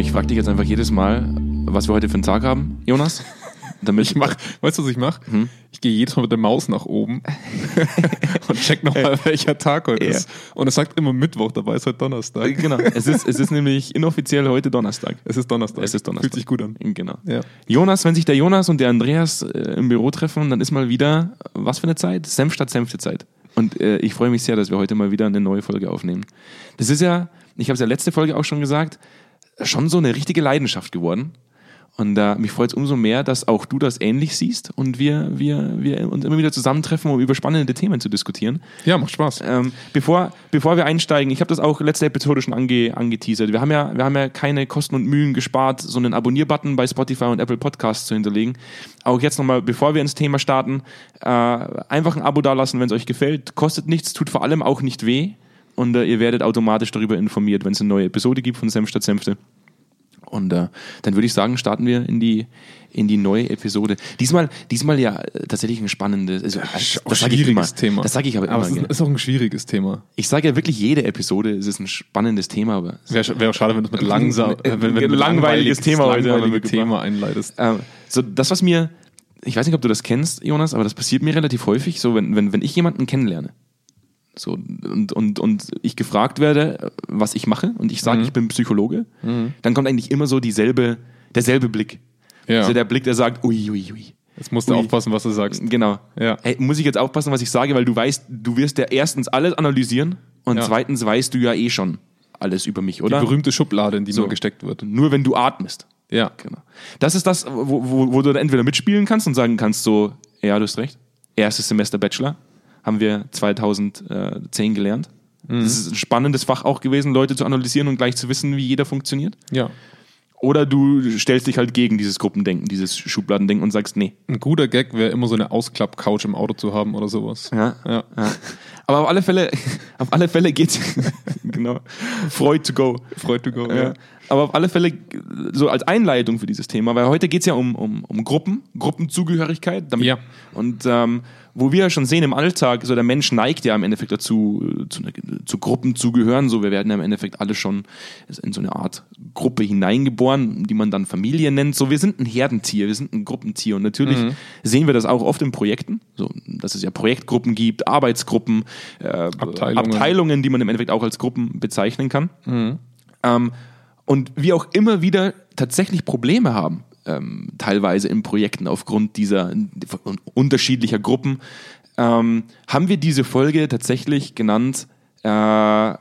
ich frage dich jetzt einfach jedes Mal, was wir heute für einen Tag haben, Jonas. Damit ich mach, weißt du, was ich mache? Hm? Ich gehe jedes Mal mit der Maus nach oben und check nochmal, welcher Tag heute ja. ist. Und es sagt immer Mittwoch, dabei ist heute Donnerstag. Genau. Es ist, es ist nämlich inoffiziell heute Donnerstag. Es ist Donnerstag. Es ist Donnerstag. Fühlt sich gut an. Genau. Ja. Jonas, wenn sich der Jonas und der Andreas äh, im Büro treffen, dann ist mal wieder, was für eine Zeit? Senf statt Senfte Zeit. Und äh, ich freue mich sehr, dass wir heute mal wieder eine neue Folge aufnehmen. Das ist ja, ich habe es ja letzte Folge auch schon gesagt, schon so eine richtige Leidenschaft geworden. Und äh, mich freut es umso mehr, dass auch du das ähnlich siehst und wir, wir, wir uns immer wieder zusammentreffen, um über spannende Themen zu diskutieren. Ja, macht Spaß. Ähm, bevor, bevor wir einsteigen, ich habe das auch letzte Episode schon ange, angeteasert. Wir haben, ja, wir haben ja keine Kosten und Mühen gespart, so einen Abonnier-Button bei Spotify und Apple Podcasts zu hinterlegen. Auch jetzt nochmal, bevor wir ins Thema starten, äh, einfach ein Abo dalassen, wenn es euch gefällt. Kostet nichts, tut vor allem auch nicht weh. Und äh, ihr werdet automatisch darüber informiert, wenn es eine neue Episode gibt von Senf statt Senfte. Und äh, dann würde ich sagen, starten wir in die, in die neue Episode. Diesmal, diesmal ja äh, tatsächlich ein spannendes, also, das, das sage ich immer. Thema. Das sage ich aber, aber immer. es ist, auch ein schwieriges Thema. Ich sage ja wirklich jede Episode, es ist ein spannendes Thema, aber wäre wär auch schade, wenn du mit langsam, äh, wenn, wenn ein langweiliges Thema heute langweiliges Thema einleitest. Ähm, so das, was mir, ich weiß nicht, ob du das kennst, Jonas, aber das passiert mir relativ häufig, so wenn, wenn, wenn ich jemanden kennenlerne so, und, und, und ich gefragt werde, was ich mache, und ich sage, mhm. ich bin Psychologe, mhm. dann kommt eigentlich immer so dieselbe, derselbe Blick. Ja. Also der Blick, der sagt, ui, ui, ui. Jetzt musst du ui. aufpassen, was du sagst. Genau. Ja. Hey, muss ich jetzt aufpassen, was ich sage, weil du weißt, du wirst ja erstens alles analysieren und ja. zweitens weißt du ja eh schon alles über mich, oder? Die berühmte Schublade, in die so. nur gesteckt wird. Nur wenn du atmest. Ja. Genau. Das ist das, wo, wo, wo du dann entweder mitspielen kannst und sagen kannst, so, ja, du hast recht. Erstes Semester Bachelor haben wir 2010 gelernt. Mhm. Das ist ein spannendes Fach auch gewesen, Leute zu analysieren und gleich zu wissen, wie jeder funktioniert. Ja. Oder du stellst dich halt gegen dieses Gruppendenken, dieses Schubladendenken und sagst, nee. Ein guter Gag wäre immer so eine Ausklapp-Couch im Auto zu haben oder sowas. Ja. ja. ja. Aber auf alle Fälle, auf alle Fälle geht's, genau. Freud to go. Freud to go, ja. ja. Aber auf alle Fälle so als Einleitung für dieses Thema, weil heute geht's ja um, um, um Gruppen, Gruppenzugehörigkeit. Damit, ja. Und ähm, wo wir ja schon sehen im Alltag, so der Mensch neigt ja im Endeffekt dazu, zu, zu Gruppen zu gehören. So, wir werden ja im Endeffekt alle schon in so eine Art Gruppe hineingeboren, die man dann Familie nennt. So, wir sind ein Herdentier, wir sind ein Gruppentier. Und natürlich mhm. sehen wir das auch oft in Projekten, so, dass es ja Projektgruppen gibt, Arbeitsgruppen, äh, Abteilungen. Abteilungen. die man im Endeffekt auch als Gruppen bezeichnen kann. Mhm. Ähm, und wir auch immer wieder tatsächlich Probleme haben ähm, teilweise in Projekten aufgrund dieser unterschiedlicher Gruppen, ähm, haben wir diese Folge tatsächlich genannt äh,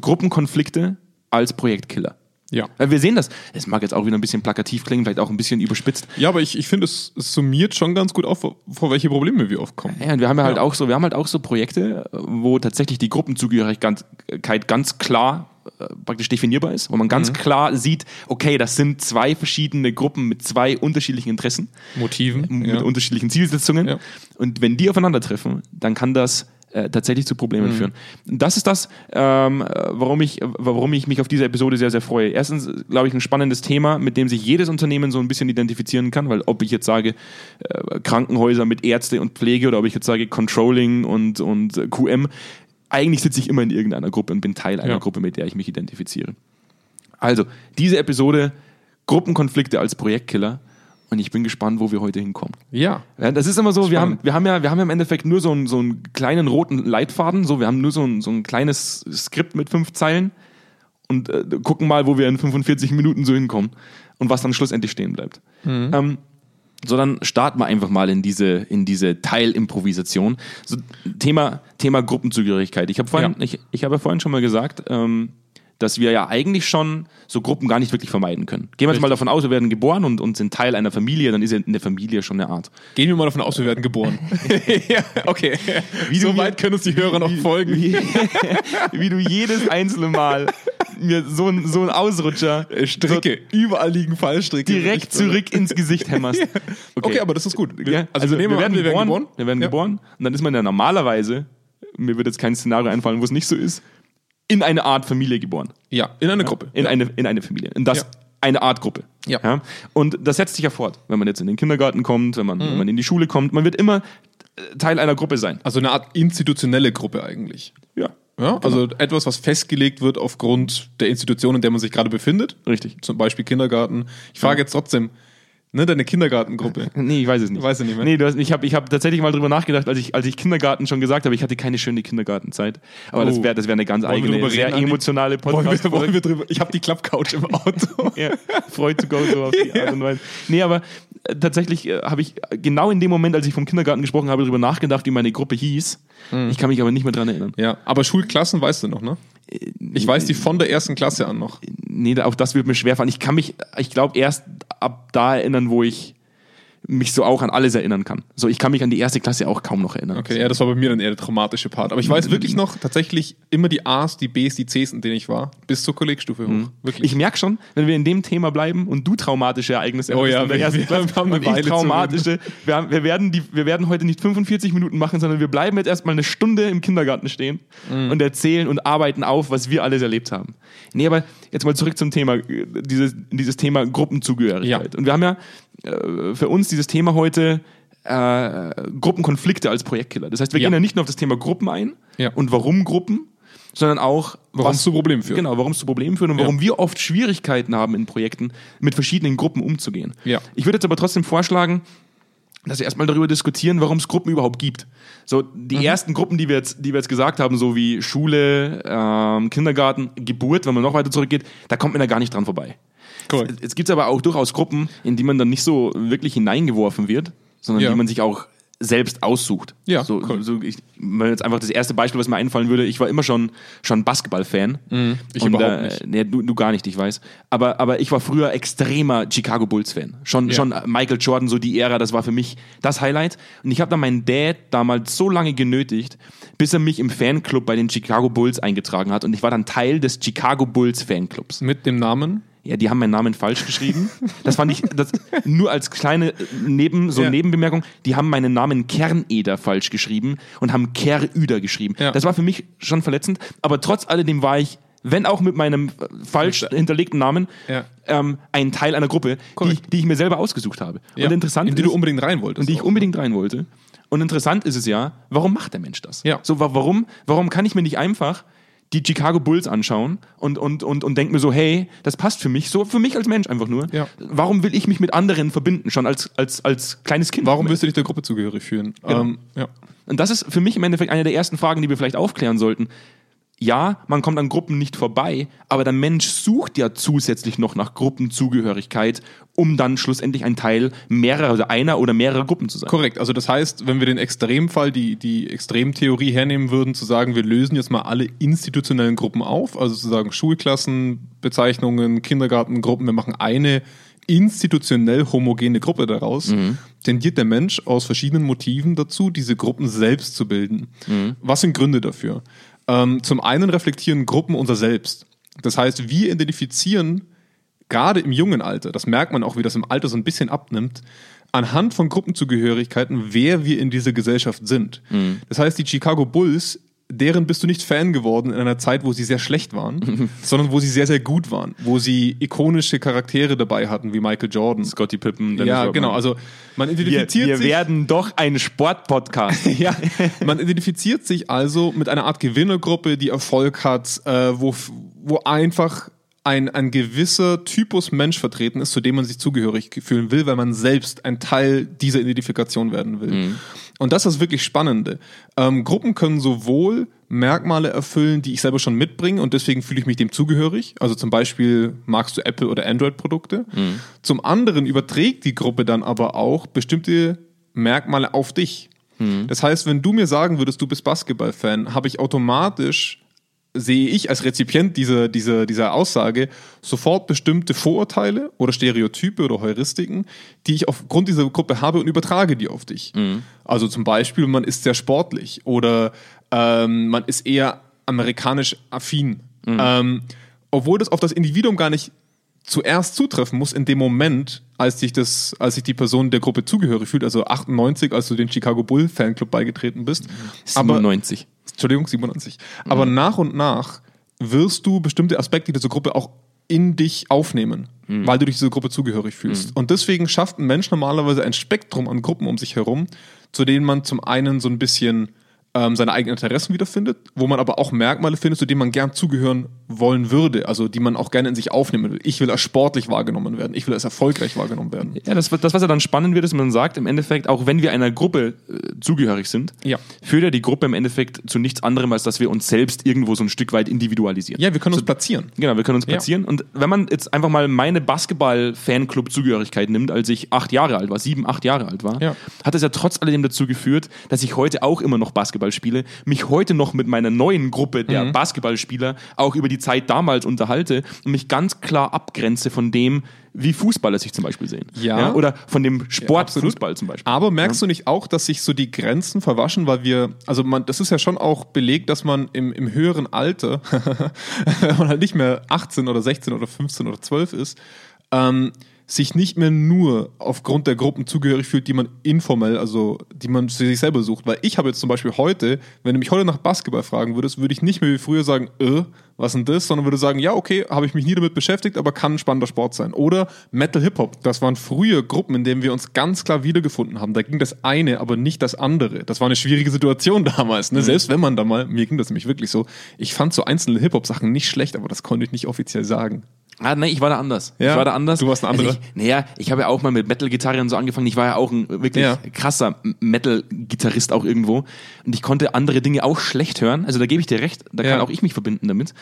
Gruppenkonflikte als Projektkiller. Ja. Wir sehen das. Es mag jetzt auch wieder ein bisschen plakativ klingen, vielleicht auch ein bisschen überspitzt. Ja, aber ich, ich finde, es, es summiert schon ganz gut auf, vor welche Probleme wir oft kommen. Ja, und wir haben ja, halt auch so, wir haben halt auch so Projekte, wo tatsächlich die Gruppenzugehörigkeit ganz klar praktisch definierbar ist, wo man ganz mhm. klar sieht, okay, das sind zwei verschiedene Gruppen mit zwei unterschiedlichen Interessen, Motiven, mit ja. unterschiedlichen Zielsetzungen. Ja. Und wenn die aufeinandertreffen, dann kann das äh, tatsächlich zu Problemen mhm. führen. Das ist das, ähm, warum, ich, warum ich mich auf diese Episode sehr, sehr freue. Erstens, glaube ich, ein spannendes Thema, mit dem sich jedes Unternehmen so ein bisschen identifizieren kann, weil ob ich jetzt sage, äh, Krankenhäuser mit Ärzte und Pflege oder ob ich jetzt sage Controlling und, und QM, eigentlich sitze ich immer in irgendeiner Gruppe und bin Teil einer ja. Gruppe, mit der ich mich identifiziere. Also, diese Episode, Gruppenkonflikte als Projektkiller. Und ich bin gespannt, wo wir heute hinkommen. Ja. ja das ist immer so, wir haben, wir, haben ja, wir haben ja im Endeffekt nur so einen, so einen kleinen roten Leitfaden. So, wir haben nur so ein, so ein kleines Skript mit fünf Zeilen und äh, gucken mal, wo wir in 45 Minuten so hinkommen und was dann schlussendlich stehen bleibt. Mhm. Ähm, so, dann starten wir einfach mal in diese, in diese Teilimprovisation. So, Thema, Thema Gruppenzugehörigkeit. Ich habe vorhin, ja. ich, ich habe vorhin schon mal gesagt, ähm, dass wir ja eigentlich schon so Gruppen gar nicht wirklich vermeiden können. Gehen wir jetzt mal davon aus, wir werden geboren und, und sind Teil einer Familie, dann ist ja eine Familie schon eine Art. Gehen wir mal davon aus, wir werden geboren. ja, okay. Wie so weit können uns die Hörer noch folgen. Wie, wie, du jedes einzelne Mal mir so ein, so ein Ausrutscher. Äh, Stricke. So Überall liegen Fallstricke. Direkt zurück ins Gesicht hämmerst. Okay. okay, aber das ist gut. Ja, also, also wir, wir, werden an, wir, werden geboren. Wir werden ja. geboren. Und dann ist man ja normalerweise, mir wird jetzt kein Szenario einfallen, wo es nicht so ist, in eine Art Familie geboren. Ja, in eine Gruppe. In, ja. eine, in eine Familie. Und das ja. eine Art Gruppe. Ja. ja. Und das setzt sich ja fort, wenn man jetzt in den Kindergarten kommt, wenn man, mhm. wenn man in die Schule kommt. Man wird immer äh, Teil einer Gruppe sein. Also eine Art institutionelle Gruppe eigentlich. Ja. Ja, also etwas, was festgelegt wird aufgrund der Institution, in der man sich gerade befindet. Richtig. Zum Beispiel Kindergarten. Ich frage jetzt trotzdem, ne, deine Kindergartengruppe. Nee, ich weiß es nicht. Weiß ich nicht mehr. Nee, du hast, ich habe ich hab tatsächlich mal drüber nachgedacht, als ich, als ich Kindergarten schon gesagt habe, ich hatte keine schöne Kindergartenzeit. Aber das Oh. wäre das wär eine ganz Wollen eigene, sehr emotionale Wollen podcast wir, wollen wir drüber? Ich habe die Klappcouch im Auto. ja, Freud to go so auf die Art und Weise. Nee, aber äh, tatsächlich äh, habe ich genau in dem Moment, als ich vom Kindergarten gesprochen habe, darüber nachgedacht, wie meine Gruppe hieß. Mhm. Ich kann mich aber nicht mehr dran erinnern. Ja, aber Schulklassen weißt du noch, ne? Ich weiß die von der ersten Klasse an noch. Nee, auch das wird mir schwerfallen. Ich kann mich, ich glaube, erst ab da erinnern, wo ich mich so auch an alles erinnern kann. So, ich kann mich an die erste Klasse auch kaum noch erinnern. Okay, ja, das war bei mir dann eher der traumatische Part. Aber ich weiß wirklich noch tatsächlich immer die A's, die B's, die C's, in denen ich war, bis zur Kollegstufe hoch. Wirklich. Ich merke schon, wenn wir in dem Thema bleiben und du traumatische Ereignisse Oh ja, in der wir- ersten wir Klasse haben eine Weile traumatische, wir, haben, wir, werden die, wir werden heute nicht 45 Minuten machen, sondern wir bleiben jetzt erstmal eine Stunde im Kindergarten stehen Mhm. und erzählen und arbeiten auf, was wir alles erlebt haben. Nee, aber jetzt mal zurück zum Thema, äh, dieses, dieses Thema Gruppenzugehörigkeit. Ja. Und wir haben ja für uns dieses Thema heute äh, Gruppenkonflikte als Projektkiller. Das heißt, wir Ja. gehen ja nicht nur auf das Thema Gruppen ein Ja. und warum Gruppen, sondern auch Warum es zu Problemen führt. Genau, warum es zu Problemen führt und Ja. warum wir oft Schwierigkeiten haben in Projekten, mit verschiedenen Gruppen umzugehen. Ja. Ich würde jetzt aber trotzdem vorschlagen, dass wir erstmal darüber diskutieren, warum es Gruppen überhaupt gibt. So, Mhm. die ersten Gruppen, die wir, jetzt, die wir jetzt gesagt haben, so wie Schule, ähm, Kindergarten, Geburt, wenn man noch weiter zurückgeht, da kommt man ja gar nicht dran vorbei. Korrekt. Jetzt gibt es aber auch durchaus Gruppen, in die man dann nicht so wirklich hineingeworfen wird, sondern Ja. die man sich auch selbst aussucht. Ja, so, cool. so ich, wenn jetzt einfach das erste Beispiel, was mir einfallen würde, ich war immer schon, schon Basketball-Fan. Mhm. ich Und, überhaupt äh, nicht. Nee, du, du gar nicht, ich weiß. Aber, aber ich war früher extremer Chicago Bulls-Fan. Schon, Ja. schon Michael Jordan, so die Ära, das war für mich das Highlight. Und ich habe dann meinen Dad damals so lange genötigt, bis er mich im Fanclub bei den Chicago Bulls eingetragen hat. Und ich war dann Teil des Chicago Bulls Fanclubs. Mit dem Namen? Ja, die haben meinen Namen falsch geschrieben. Das fand ich, das, nur als kleine Neben, so Ja. Nebenbemerkung, die haben meinen Namen Kerneder falsch geschrieben und haben Kerüder geschrieben. Ja. Das war für mich schon verletzend, aber trotz alledem war ich, wenn auch mit meinem äh, falsch hinterlegten Namen, Ja. ähm, ein Teil einer Gruppe, die, die ich mir selber ausgesucht habe. Und interessant in die du ist- unbedingt rein wolltest. und die ich auch. unbedingt rein wollte. Und interessant ist es ja, warum macht der Mensch das? Ja. So, wa- warum, warum kann ich mir nicht einfach die Chicago Bulls anschauen und, und, und, und denke mir so, hey, das passt für mich, so für mich als Mensch einfach nur. Ja. Warum will ich mich mit anderen verbinden, schon als, als, als kleines Kind? Warum willst du dich der Gruppe zugehörig fühlen? Genau. Ähm, ja. Und das ist für mich im Endeffekt eine der ersten Fragen, die wir vielleicht aufklären sollten. Ja, man kommt an Gruppen nicht vorbei, aber der Mensch sucht ja zusätzlich noch nach Gruppenzugehörigkeit, um dann schlussendlich ein Teil mehrerer oder einer oder mehrerer Gruppen zu sein. Korrekt. Also das heißt, wenn wir den Extremfall, die, die Extremtheorie hernehmen würden, zu sagen, wir lösen jetzt mal alle institutionellen Gruppen auf, also zu sagen Schulklassen, Bezeichnungen, Kindergartengruppen, wir machen eine institutionell homogene Gruppe daraus, tendiert der Mensch aus verschiedenen Motiven dazu, diese Gruppen selbst zu bilden. Was sind Gründe dafür? Ähm, zum einen reflektieren Gruppen unser Selbst. Das heißt, wir identifizieren gerade im jungen Alter, das merkt man auch, wie das im Alter so ein bisschen abnimmt, anhand von Gruppenzugehörigkeiten, wer wir in dieser Gesellschaft sind. Das heißt, die Chicago Bulls, deren bist du nicht Fan geworden in einer Zeit, wo sie sehr schlecht waren, sondern wo sie sehr, sehr gut waren, wo sie ikonische Charaktere dabei hatten, wie Michael Jordan. Scotty Pippen, Dennis Ja, Rodman. genau. Also man wir, identifiziert wir sich. werden doch ein Sportpodcast. Ja, man identifiziert sich also mit einer Art Gewinnergruppe, die Erfolg hat, äh, wo, wo einfach ein, ein gewisser Typus Mensch vertreten ist, zu dem man sich zugehörig fühlen will, weil man selbst ein Teil dieser Identifikation werden will. Und das ist das wirklich Spannende. Ähm, Gruppen können sowohl Merkmale erfüllen, die ich selber schon mitbringe und deswegen fühle ich mich dem zugehörig. Also zum Beispiel magst du Apple oder Android-Produkte. Zum anderen überträgt die Gruppe dann aber auch bestimmte Merkmale auf dich. Das heißt, wenn du mir sagen würdest, du bist Basketball-Fan, habe ich automatisch, sehe ich als Rezipient dieser, dieser, dieser Aussage sofort bestimmte Vorurteile oder Stereotype oder Heuristiken, die ich aufgrund dieser Gruppe habe und übertrage die auf dich. Also zum Beispiel, man ist sehr sportlich oder ähm, man ist eher amerikanisch affin. Ähm, obwohl das auf das Individuum gar nicht zuerst zutreffen muss in dem Moment, als sich das, als sich die Person der Gruppe zugehörig fühlt, also 98, als du den Chicago Bull Fanclub beigetreten bist. Aber, 97. Entschuldigung, 97. Aber nach und nach wirst du bestimmte Aspekte dieser Gruppe auch in dich aufnehmen, weil du dich dieser Gruppe zugehörig fühlst. Und deswegen schafft ein Mensch normalerweise ein Spektrum an Gruppen um sich herum, zu denen man zum einen so ein bisschen ähm, seine eigenen Interessen wiederfindet, wo man aber auch Merkmale findet, zu denen man gern zugehören wollen würde, also die man auch gerne in sich aufnehmen will. Ich will als sportlich wahrgenommen werden, ich will als erfolgreich wahrgenommen werden. Ja, das, das, was ja dann spannend wird, ist, man sagt im Endeffekt, auch wenn wir einer Gruppe äh, zugehörig sind, Ja. führt ja die Gruppe im Endeffekt zu nichts anderem, als dass wir uns selbst irgendwo so ein Stück weit individualisieren. Ja, wir können uns platzieren. Genau, wir können uns Ja. platzieren. Und wenn man jetzt einfach mal meine Basketball-Fanclub-Zugehörigkeit nimmt, als ich acht Jahre alt war, sieben, acht Jahre alt war, Ja. hat es ja trotz alledem dazu geführt, dass ich heute auch immer noch Basketball spiele, mich heute noch mit meiner neuen Gruppe der Mhm. Basketballspieler auch über die Zeit damals unterhalte und mich ganz klar abgrenze von dem, wie Fußballer sich zum Beispiel sehen. Ja. Oder von dem Sport absolut. Fußball zum Beispiel. Aber merkst du nicht auch, dass sich so die Grenzen verwaschen, weil wir, also man, das ist ja schon auch belegt, dass man im, im höheren Alter, wenn man halt nicht mehr 18 oder 16 oder 15 oder 12 ist, ähm, sich nicht mehr nur aufgrund der Gruppen zugehörig fühlt, die man informell, also die man für sich selber sucht. Weil ich habe jetzt zum Beispiel heute, wenn du mich heute nach Basketball fragen würdest, würde ich nicht mehr wie früher sagen, äh, was denn das, sondern würde sagen, ja, okay, habe ich mich nie damit beschäftigt, aber kann ein spannender Sport sein. Oder Metal Hip-Hop, das waren früher Gruppen, in denen wir uns ganz klar wiedergefunden haben. Da ging das eine, aber nicht das andere. Das war eine schwierige Situation damals. Ne? Selbst wenn man da mal, mir ging das nämlich wirklich so, ich fand so einzelne Hip-Hop-Sachen nicht schlecht, aber das konnte ich nicht offiziell sagen. Ah, nee, ich war da anders. Ja? Ich war da anders. Du warst ein anderer. Also ich, naja, ich habe ja auch mal mit Metal-Gitarre und so angefangen. Ich war ja auch ein wirklich Ja. krasser Metal-Gitarrist auch irgendwo. Und ich konnte andere Dinge auch schlecht hören. Also da gebe ich dir recht. Da Ja. kann auch ich mich verbinden damit.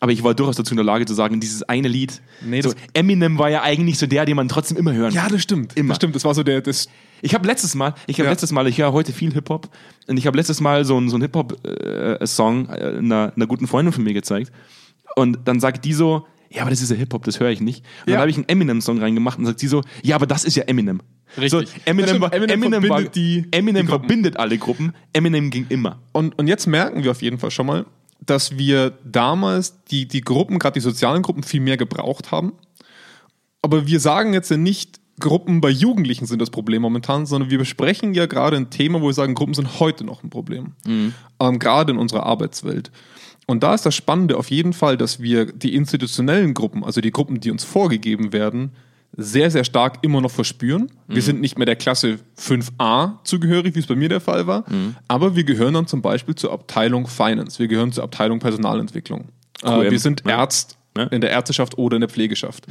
Aber ich war durchaus dazu in der Lage zu sagen, dieses eine Lied. Nee, so, Eminem war ja eigentlich so der, den man trotzdem immer hören Ja, das stimmt. Immer. Das stimmt. Das war so der, das, Ich habe letztes Mal, ich habe letztes Mal, ich höre heute viel Hip-Hop und ich habe letztes Mal so einen so Hip-Hop-Song äh, einer, einer guten Freundin von mir gezeigt. Und dann sagt die so, ja, aber das ist ja Hip-Hop, das höre ich nicht. Und Ja. dann habe ich einen Eminem-Song reingemacht und sagt sie so, ja, aber das ist ja Eminem. Richtig. So, Eminem, war, Eminem Eminem, war, verbindet die- Eminem die verbindet alle Gruppen. Eminem ging immer. Und, und jetzt merken wir auf jeden Fall schon mal, dass wir damals die, die Gruppen, gerade die sozialen Gruppen, viel mehr gebraucht haben. Aber wir sagen jetzt ja nicht, Gruppen bei Jugendlichen sind das Problem momentan, sondern wir besprechen ja gerade ein Thema, wo wir sagen, Gruppen sind heute noch ein Problem. Ähm, gerade in unserer Arbeitswelt. Und da ist das Spannende auf jeden Fall, dass wir die institutionellen Gruppen, also die Gruppen, die uns vorgegeben werden, sehr, sehr stark immer noch verspüren. Wir sind nicht mehr der Klasse 5a zugehörig, wie es bei mir der Fall war, aber wir gehören dann zum Beispiel zur Abteilung Finance, wir gehören zur Abteilung Personalentwicklung. QM, Äh, wir sind ne? Arzt Ne? in der Ärzteschaft oder in der Pflegeschaft.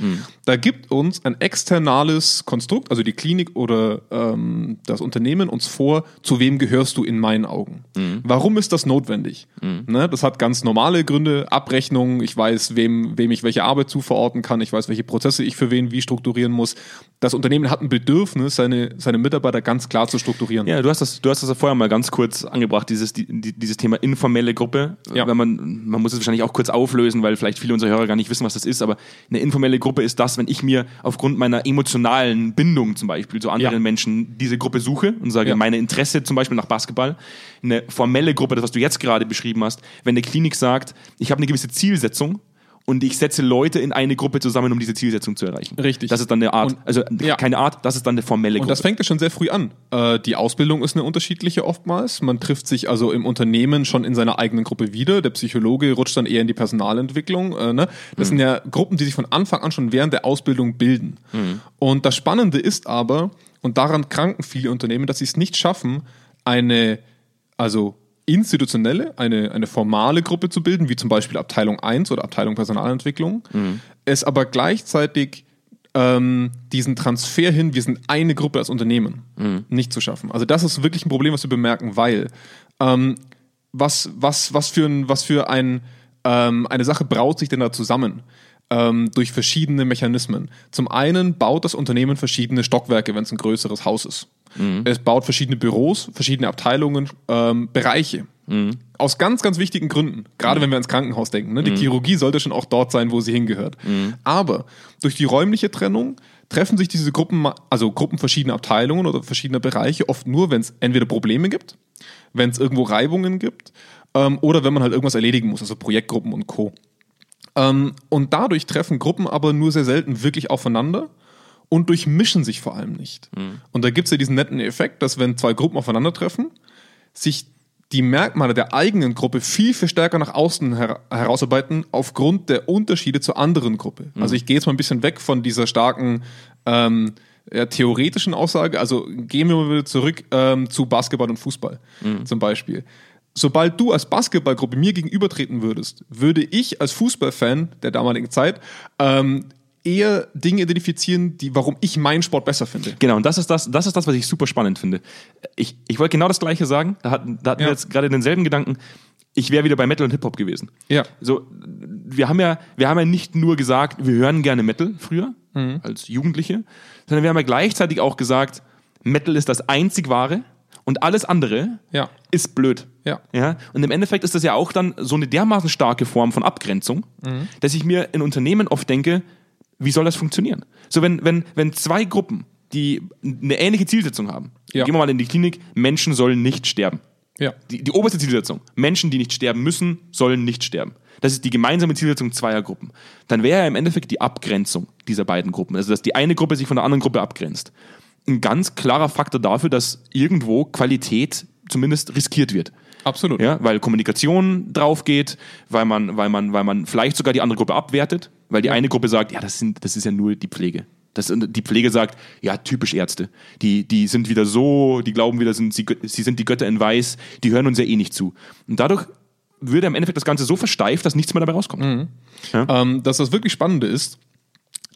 Da gibt uns ein externales Konstrukt, also die Klinik oder ähm, das Unternehmen uns vor, zu wem gehörst du in meinen Augen. Warum ist das notwendig? Ne? Das hat ganz normale Gründe, Abrechnung, ich weiß, wem, wem ich welche Arbeit zuverorten kann, ich weiß, welche Prozesse ich für wen wie strukturieren muss. Das Unternehmen hat ein Bedürfnis, seine, seine Mitarbeiter ganz klar zu strukturieren. Ja, du hast das, du hast das ja vorher mal ganz kurz angebracht, dieses, die, die- dieses Thema informelle Gruppe. Ja. Wenn man, man muss es wahrscheinlich auch kurz auflösen, weil vielleicht viele unserer Hörer gar nicht wissen, was das ist, aber eine informelle Gruppe ist das, wenn ich mir aufgrund meiner emotionalen Bindung zum Beispiel zu anderen Ja. Menschen diese Gruppe suche und sage, Ja. meine Interesse zum Beispiel nach Basketball. Eine formelle Gruppe, das, was du jetzt gerade beschrieben hast, wenn eine Klinik sagt, ich habe eine gewisse Zielsetzung, und ich setze Leute in eine Gruppe zusammen, um diese Zielsetzung zu erreichen. Richtig. Das ist dann eine Art, Und- also ja. keine Art, das ist dann eine formelle Und Gruppe. das fängt ja schon sehr früh an. Äh, die Ausbildung ist eine unterschiedliche oftmals. Man trifft sich also im Unternehmen schon in seiner eigenen Gruppe wieder. Der Psychologe rutscht dann eher in die Personalentwicklung. Äh, ne? Das sind ja Gruppen, die sich von Anfang an schon während der Ausbildung bilden. Und das Spannende ist aber, und daran kranken viele Unternehmen, dass sie es nicht schaffen, eine, also institutionelle, eine, eine formale Gruppe zu bilden, wie zum Beispiel Abteilung 1 oder Abteilung Personalentwicklung, es aber gleichzeitig ähm, diesen Transfer hin, wir sind eine Gruppe als Unternehmen, nicht zu schaffen. Also das ist wirklich ein Problem, was wir bemerken, weil ähm, was, was, was für, ein, was für ein, ähm, eine Sache braut sich denn da zusammen? Ähm, durch verschiedene Mechanismen. Zum einen baut das Unternehmen verschiedene Stockwerke, wenn es ein größeres Haus ist. Es baut verschiedene Büros, verschiedene Abteilungen, ähm, Bereiche. Aus ganz, ganz wichtigen Gründen. Gerade wenn wir ans Krankenhaus denken. Ne? Die Chirurgie sollte schon auch dort sein, wo sie hingehört. Aber durch die räumliche Trennung treffen sich diese Gruppen, also Gruppen verschiedener Abteilungen oder verschiedener Bereiche oft nur, wenn es entweder Probleme gibt, wenn es irgendwo Reibungen gibt ähm, oder wenn man halt irgendwas erledigen muss, also Projektgruppen und Co. Ähm, und dadurch treffen Gruppen aber nur sehr selten wirklich aufeinander und durchmischen sich vor allem nicht. Und da gibt es ja diesen netten Effekt, dass wenn zwei Gruppen aufeinandertreffen, sich die Merkmale der eigenen Gruppe viel, viel stärker nach außen her herausarbeiten aufgrund der Unterschiede zur anderen Gruppe. Also ich gehe jetzt mal ein bisschen weg von dieser starken ähm, ja, theoretischen Aussage. Also gehen wir mal wieder zurück ähm, zu Basketball und Fußball zum Beispiel. Sobald du als Basketballgruppe mir gegenübertreten würdest, würde ich als Fußballfan der damaligen Zeit ähm, eher Dinge identifizieren, die, warum ich meinen Sport besser finde. Genau, und das ist das, das ist das, was ich super spannend finde. Ich, ich wollte genau das Gleiche sagen. Da hatten, da hatten Ja. wir jetzt gerade denselben Gedanken. Ich wäre wieder bei Metal und Hip-Hop gewesen. Ja. So, wir haben ja, wir haben ja nicht nur gesagt, wir hören gerne Metal früher, Mhm. als Jugendliche, sondern wir haben ja gleichzeitig auch gesagt, Metal ist das einzig wahre und alles andere Ja. ist blöd. Ja. Ja, und im Endeffekt ist das ja auch dann so eine dermaßen starke Form von Abgrenzung, Mhm. dass ich mir in Unternehmen oft denke, wie soll das funktionieren? So, wenn, wenn, wenn zwei Gruppen, die eine ähnliche Zielsetzung haben, Ja. gehen wir mal in die Klinik, Menschen sollen nicht sterben. Ja. Die, die oberste Zielsetzung, Menschen, die nicht sterben müssen, sollen nicht sterben. Das ist die gemeinsame Zielsetzung zweier Gruppen. Dann wäre ja im Endeffekt die Abgrenzung dieser beiden Gruppen, also dass die eine Gruppe sich von der anderen Gruppe abgrenzt, ein ganz klarer Faktor dafür, dass irgendwo Qualität zumindest riskiert wird. Absolut. Ja, weil Kommunikation drauf geht, weil man, weil man, weil man vielleicht sogar die andere Gruppe abwertet, weil die eine Gruppe sagt, ja, das sind, das ist ja nur die Pflege. Das, die Pflege sagt, ja, typisch Ärzte. Die, die sind wieder so, die glauben wieder, sind, sie, sie sind die Götter in Weiß, die hören uns ja eh nicht zu. Und dadurch würde im Endeffekt das Ganze so versteift, dass nichts mehr dabei rauskommt. Ähm, dass das wirklich Spannende ist,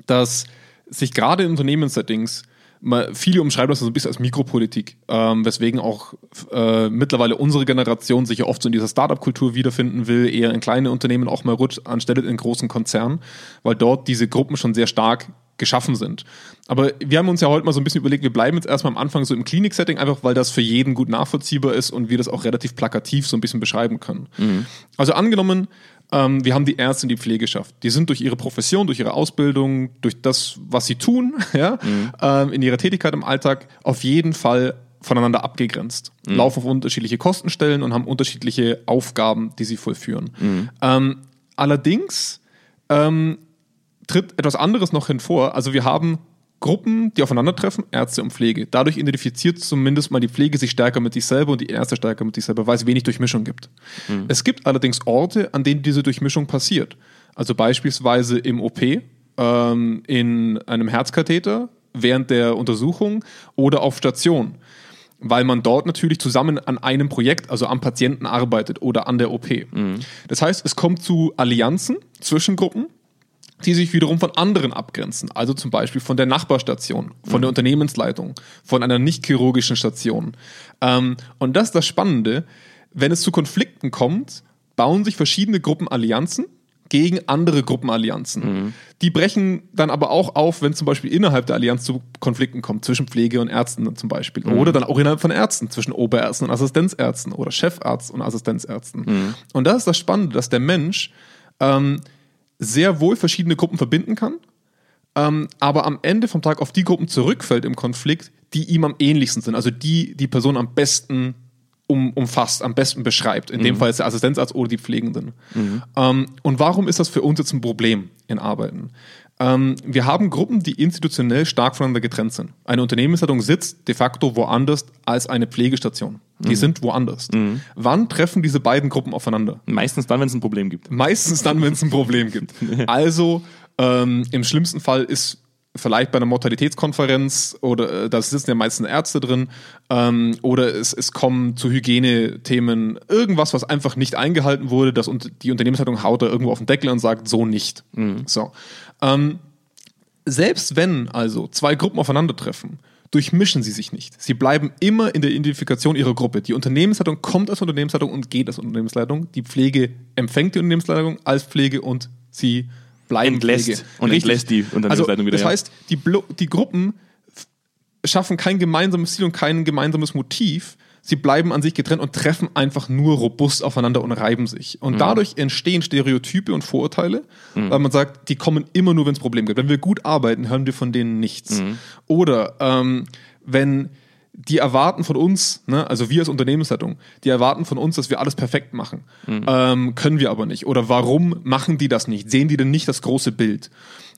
dass sich gerade in Unternehmenssettings mal viele umschreiben das so ein bisschen als Mikropolitik, ähm, weswegen auch äh, mittlerweile unsere Generation sich ja oft so in dieser Startup-Kultur wiederfinden will, eher in kleine Unternehmen auch mal rutscht, anstelle in großen Konzernen, weil dort diese Gruppen schon sehr stark geschaffen sind. Aber wir haben uns ja heute mal so ein bisschen überlegt, wir bleiben jetzt erstmal am Anfang so im Klinik-Setting, einfach weil das für jeden gut nachvollziehbar ist und wir das auch relativ plakativ so ein bisschen beschreiben können. Also angenommen, ähm, wir haben die Ärzte in die Pflegeschaft. Die sind durch ihre Profession, durch ihre Ausbildung, durch das, was sie tun, ja, ähm, in ihrer Tätigkeit im Alltag auf jeden Fall voneinander abgegrenzt, laufen auf unterschiedliche Kostenstellen und haben unterschiedliche Aufgaben, die sie vollführen. Ähm, allerdings ähm, tritt etwas anderes noch hinvor. Also wir haben Gruppen, die aufeinandertreffen, Ärzte und Pflege. Dadurch identifiziert zumindest mal die Pflege sich stärker mit sich selber und die Ärzte stärker mit sich selber, weil es wenig Durchmischung gibt. Es gibt allerdings Orte, an denen diese Durchmischung passiert. Also beispielsweise im OP, ähm, in einem Herzkatheter, während der Untersuchung oder auf Station weil man dort natürlich zusammen an einem Projekt, also am Patienten arbeitet oder an der OP. Das heißt, es kommt zu Allianzen zwischen Gruppen, die sich wiederum von anderen abgrenzen. Also zum Beispiel von der Nachbarstation, von der Unternehmensleitung, von einer nicht chirurgischen Station. Ähm, und das ist das Spannende. Wenn es zu Konflikten kommt, bauen sich verschiedene Gruppen Allianzen gegen andere Gruppenallianzen. Die brechen dann aber auch auf, wenn zum Beispiel innerhalb der Allianz zu Konflikten kommt, zwischen Pflege und Ärzten zum Beispiel. Oder dann auch innerhalb von Ärzten, zwischen Oberärzten und Assistenzärzten oder Chefarzt und Assistenzärzten. Und das ist das Spannende, dass der Mensch ähm, sehr wohl verschiedene Gruppen verbinden kann, ähm, aber am Ende vom Tag auf die Gruppen zurückfällt im Konflikt, die ihm am ähnlichsten sind, also die die Person am besten um, umfasst, am besten beschreibt. In dem Fall ist der Assistenzarzt oder die Pflegenden. Ähm, und warum ist das für uns jetzt ein Problem in Arbeiten? Ähm, wir haben Gruppen, die institutionell stark voneinander getrennt sind. Eine Unternehmensleitung sitzt de facto woanders als eine Pflegestation. Die sind woanders. Wann treffen diese beiden Gruppen aufeinander? Meistens dann, wenn es ein Problem gibt. Meistens dann, wenn es ein Problem gibt. Also ähm, im schlimmsten Fall ist vielleicht bei einer Mortalitätskonferenz oder äh, da sitzen ja meistens Ärzte drin ähm, oder es, es kommen zu Hygienethemen irgendwas, was einfach nicht eingehalten wurde, dass und die Unternehmensleitung haut da irgendwo auf den Deckel und sagt so nicht. So. Ähm, selbst wenn also zwei Gruppen aufeinandertreffen, durchmischen sie sich nicht. Sie bleiben immer in der Identifikation ihrer Gruppe. Die Unternehmensleitung kommt als Unternehmensleitung und geht als Unternehmensleitung. Die Pflege empfängt die Unternehmensleitung als Pflege und sie bleiben Entlässt Pflege. und Richtig. entlässt die Unternehmensleitung also, wieder, Das ja. heißt, die, die Gruppen schaffen kein gemeinsames Ziel und kein gemeinsames Motiv. Sie bleiben an sich getrennt und treffen einfach nur robust aufeinander und reiben sich. Mhm. Und dadurch entstehen Stereotype und Vorurteile, weil man sagt, die kommen immer nur, wenn es Probleme gibt. Wenn wir gut arbeiten, hören wir von denen nichts. Mhm. Oder ähm, wenn die erwarten von uns, ne, also wir als Unternehmensleitung, die erwarten von uns, dass wir alles perfekt machen. Ähm, können wir aber nicht. Oder warum machen die das nicht? Sehen die denn nicht das große Bild?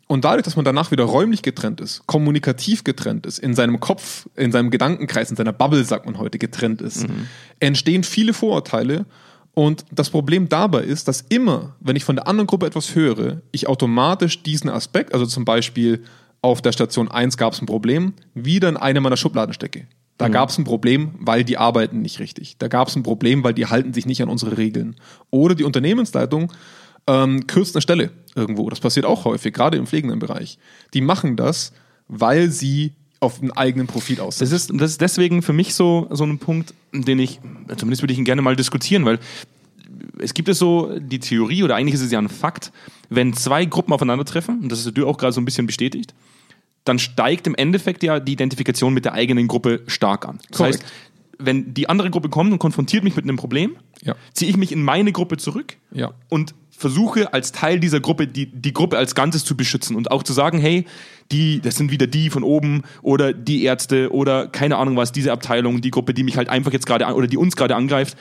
Und dadurch, dass man danach wieder räumlich getrennt ist, kommunikativ getrennt ist, in seinem Kopf, in seinem Gedankenkreis, in seiner Bubble, sagt man heute, getrennt ist, entstehen viele Vorurteile. Und das Problem dabei ist, dass immer, wenn ich von der anderen Gruppe etwas höre, ich automatisch diesen Aspekt, also zum Beispiel auf der Station 1 gab es ein Problem, wieder in eine meiner Schubladen stecke. Da gab es ein Problem, weil die arbeiten nicht richtig. Da gab es ein Problem, weil die halten sich nicht an unsere Regeln. Oder die Unternehmensleitung ähm, kürzt eine Stelle irgendwo. Das passiert auch häufig, gerade im pflegenden Bereich. Die machen das, weil sie auf einen eigenen Profit aus Das ist, das ist deswegen für mich so, so ein Punkt, den ich, zumindest würde ich ihn gerne mal diskutieren, weil es gibt es so die Theorie, oder eigentlich ist es ja ein Fakt, wenn zwei Gruppen aufeinandertreffen, und das ist du auch gerade so ein bisschen bestätigt, dann steigt im Endeffekt ja die Identifikation mit der eigenen Gruppe stark an. Das Korrekt. heißt, wenn die andere Gruppe kommt und konfrontiert mich mit einem Problem, Ja. ziehe ich mich in meine Gruppe zurück Ja. und versuche als Teil dieser Gruppe die, die Gruppe als Ganzes zu beschützen und auch zu sagen, hey, die, das sind wieder die von oben oder die Ärzte oder keine Ahnung was, diese Abteilung, die Gruppe, die mich halt einfach jetzt gerade an, oder die uns gerade angreift.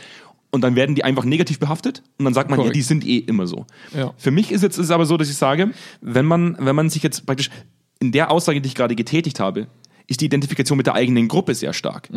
Und dann werden die einfach negativ behaftet und dann sagt man, ja, die sind eh immer so. Ja. Für mich ist jetzt ist es aber so, dass ich sage, wenn man, wenn man sich jetzt praktisch in der Aussage, die ich gerade getätigt habe, ist die Identifikation mit der eigenen Gruppe sehr stark.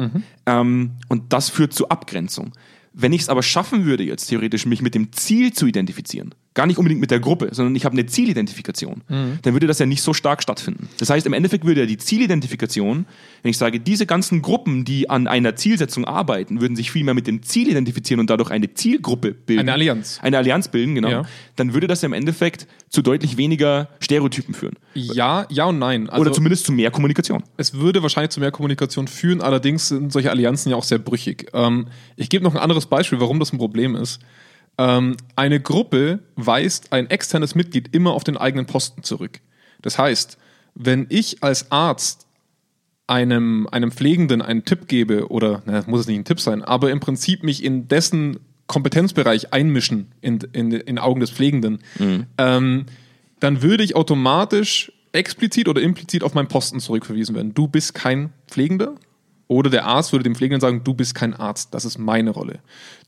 Ähm, und das führt zu Abgrenzung. Wenn ich es aber schaffen würde, jetzt theoretisch mich mit dem Ziel zu identifizieren, gar nicht unbedingt mit der Gruppe, sondern ich habe eine Zielidentifikation, dann würde das ja nicht so stark stattfinden. Das heißt, im Endeffekt würde ja die Zielidentifikation, wenn ich sage, diese ganzen Gruppen, die an einer Zielsetzung arbeiten, würden sich viel mehr mit dem Ziel identifizieren und dadurch eine Zielgruppe bilden. Eine Allianz. Eine Allianz bilden, genau. Ja. Dann würde das ja im Endeffekt zu deutlich weniger Stereotypen führen. Ja, ja und nein. Also Oder zumindest zu mehr Kommunikation. es würde wahrscheinlich zu mehr Kommunikation führen, allerdings sind solche Allianzen ja auch sehr brüchig. Ähm, ich gebe noch ein anderes Beispiel, warum das ein Problem ist. Ähm, eine Gruppe weist ein externes Mitglied immer auf den eigenen Posten zurück. Das heißt, wenn ich als Arzt einem, einem Pflegenden einen Tipp gebe, oder na, muss es nicht ein Tipp sein, aber im Prinzip mich in dessen Kompetenzbereich einmischen in, in, in Augen des Pflegenden, ähm, dann würde ich automatisch explizit oder implizit auf meinen Posten zurückverwiesen werden. Du bist kein Pflegender. Oder der Arzt würde dem Pflegenden sagen, du bist kein Arzt, das ist meine Rolle.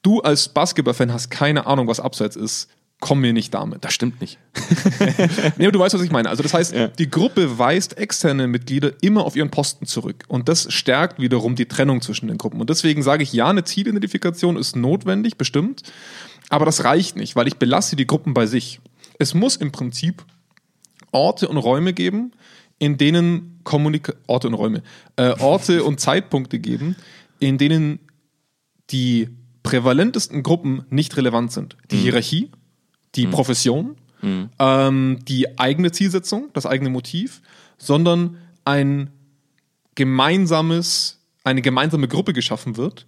Du als Basketballfan hast keine Ahnung, was abseits ist. Komm mir nicht damit. Das stimmt nicht. Nee, aber du weißt, was ich meine. Also das heißt, Ja. die Gruppe weist externe Mitglieder immer auf ihren Posten zurück. Und das stärkt wiederum die Trennung zwischen den Gruppen. Und deswegen sage ich, ja, eine Zielidentifikation ist notwendig, bestimmt. Aber das reicht nicht, weil ich belasse die Gruppen bei sich. Es muss im Prinzip Orte und Räume geben, in denen Kommunika Orte und Räume, äh, Orte und Zeitpunkte geben, in denen die prävalentesten Gruppen nicht relevant sind. Die Hierarchie, die Profession, ähm, die eigene Zielsetzung, das eigene Motiv, sondern ein gemeinsames, eine gemeinsame Gruppe geschaffen wird,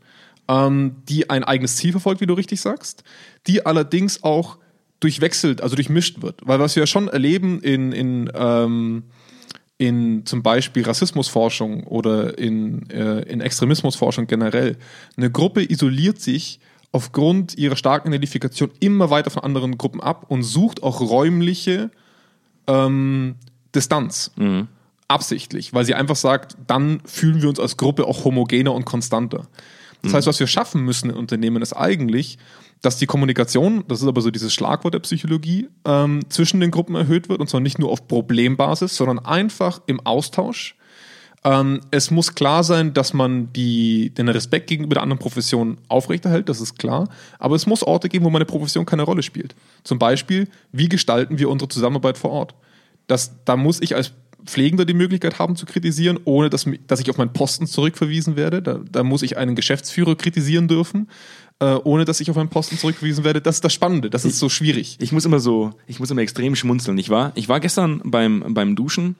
ähm, die ein eigenes Ziel verfolgt, wie du richtig sagst, die allerdings auch durchwechselt, also durchmischt wird. Weil was wir ja schon erleben in, in, ähm, in zum Beispiel Rassismusforschung oder in, äh, in Extremismusforschung generell, eine Gruppe isoliert sich aufgrund ihrer starken Identifikation immer weiter von anderen Gruppen ab und sucht auch räumliche ähm, Distanz. Absichtlich, weil sie einfach sagt, dann fühlen wir uns als Gruppe auch homogener und konstanter. Das heißt, was wir schaffen müssen in Unternehmen ist eigentlich, dass die Kommunikation, das ist aber so dieses Schlagwort der Psychologie, ähm, zwischen den Gruppen erhöht wird und zwar nicht nur auf Problembasis, sondern einfach im Austausch. Ähm, es muss klar sein, dass man die, den Respekt gegenüber der anderen Profession aufrechterhält, das ist klar. Aber es muss Orte geben, wo meine Profession keine Rolle spielt. Zum Beispiel, wie gestalten wir unsere Zusammenarbeit vor Ort? Das, da muss ich als Pflegender die Möglichkeit haben zu kritisieren, ohne dass, dass ich auf meinen Posten zurückverwiesen werde. Da, da muss ich einen Geschäftsführer kritisieren dürfen, äh, ohne dass ich auf meinen Posten zurückverwiesen werde. Das ist das Spannende, das ist so schwierig. Ich muss immer so, ich muss immer extrem schmunzeln. Ich war, ich war gestern beim, beim Duschen.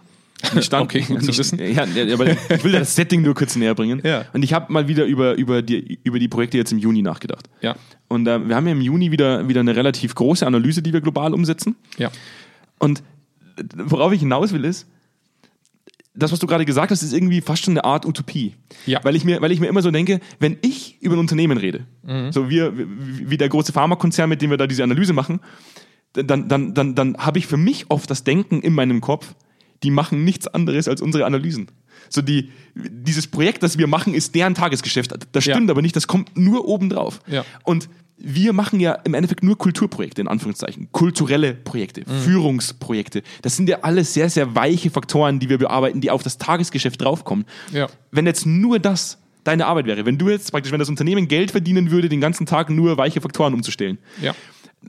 Ich stand, Okay, und zu ich, wissen. Ja, aber ich will das Setting nur kurz näher bringen. Ja. Und ich habe mal wieder über, über, die, über die Projekte jetzt im Juni nachgedacht. Ja, Und äh, wir haben ja im Juni wieder, wieder eine relativ große Analyse, die wir global umsetzen. ja, Und worauf ich hinaus will, ist, das, was du gerade gesagt hast, ist irgendwie fast schon eine Art Utopie. Ja. Weil ich mir, weil ich mir immer so denke, wenn ich über ein Unternehmen rede, so wir, wie der große Pharmakonzern, mit dem wir da diese Analyse machen, dann, dann, dann, dann habe ich für mich oft das Denken in meinem Kopf, die machen nichts anderes als unsere Analysen. So die, dieses Projekt, das wir machen, ist deren Tagesgeschäft. Das Ja. stimmt aber nicht, das kommt nur obendrauf. Ja. Und wir machen ja im Endeffekt nur Kulturprojekte, in Anführungszeichen. Kulturelle Projekte, Führungsprojekte. Das sind ja alles sehr, sehr weiche Faktoren, die wir bearbeiten, die auf das Tagesgeschäft draufkommen. Ja. Wenn jetzt nur das deine Arbeit wäre, wenn du jetzt praktisch, wenn das Unternehmen Geld verdienen würde, den ganzen Tag nur weiche Faktoren umzustellen, ja.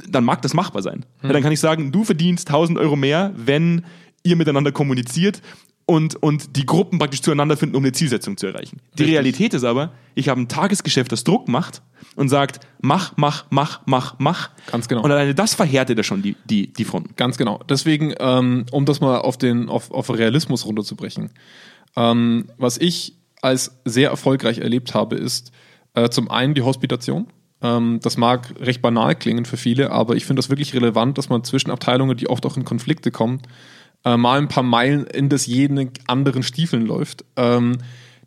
dann mag das machbar sein. Ja, dann kann ich sagen, du verdienst 1000 Euro mehr, wenn ihr miteinander kommuniziert und, und die Gruppen praktisch zueinander finden, um eine Zielsetzung zu erreichen. Die Richtig. Realität ist aber, ich habe ein Tagesgeschäft, das Druck macht und sagt, mach, mach, mach, mach, mach. Ganz genau. Und alleine das verhärtet ja schon die, die, die Fronten. Ganz genau. Deswegen, ähm, um das mal auf den auf, auf Realismus runterzubrechen, ähm, was ich als sehr erfolgreich erlebt habe, ist äh, zum einen die Hospitation. Ähm, das mag recht banal klingen für viele, aber ich finde das wirklich relevant, dass man zwischen Abteilungen, die oft auch in Konflikte kommen, äh, mal ein paar Meilen in das jeden anderen Stiefeln läuft. Ähm,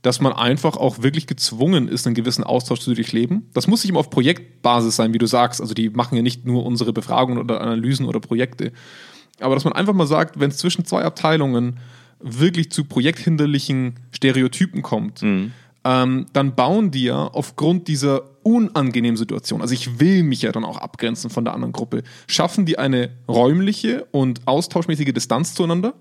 dass man einfach auch wirklich gezwungen ist, einen gewissen Austausch zu durchleben. Das muss immer auf Projektbasis sein, wie du sagst. Also die machen ja nicht nur unsere Befragungen oder Analysen oder Projekte. Aber dass man einfach mal sagt, wenn es zwischen zwei Abteilungen wirklich zu projekthinderlichen Stereotypen kommt, ähm, dann bauen die ja aufgrund dieser unangenehmen Situation, also ich will mich ja dann auch abgrenzen von der anderen Gruppe, schaffen die eine räumliche und austauschmäßige Distanz zueinander,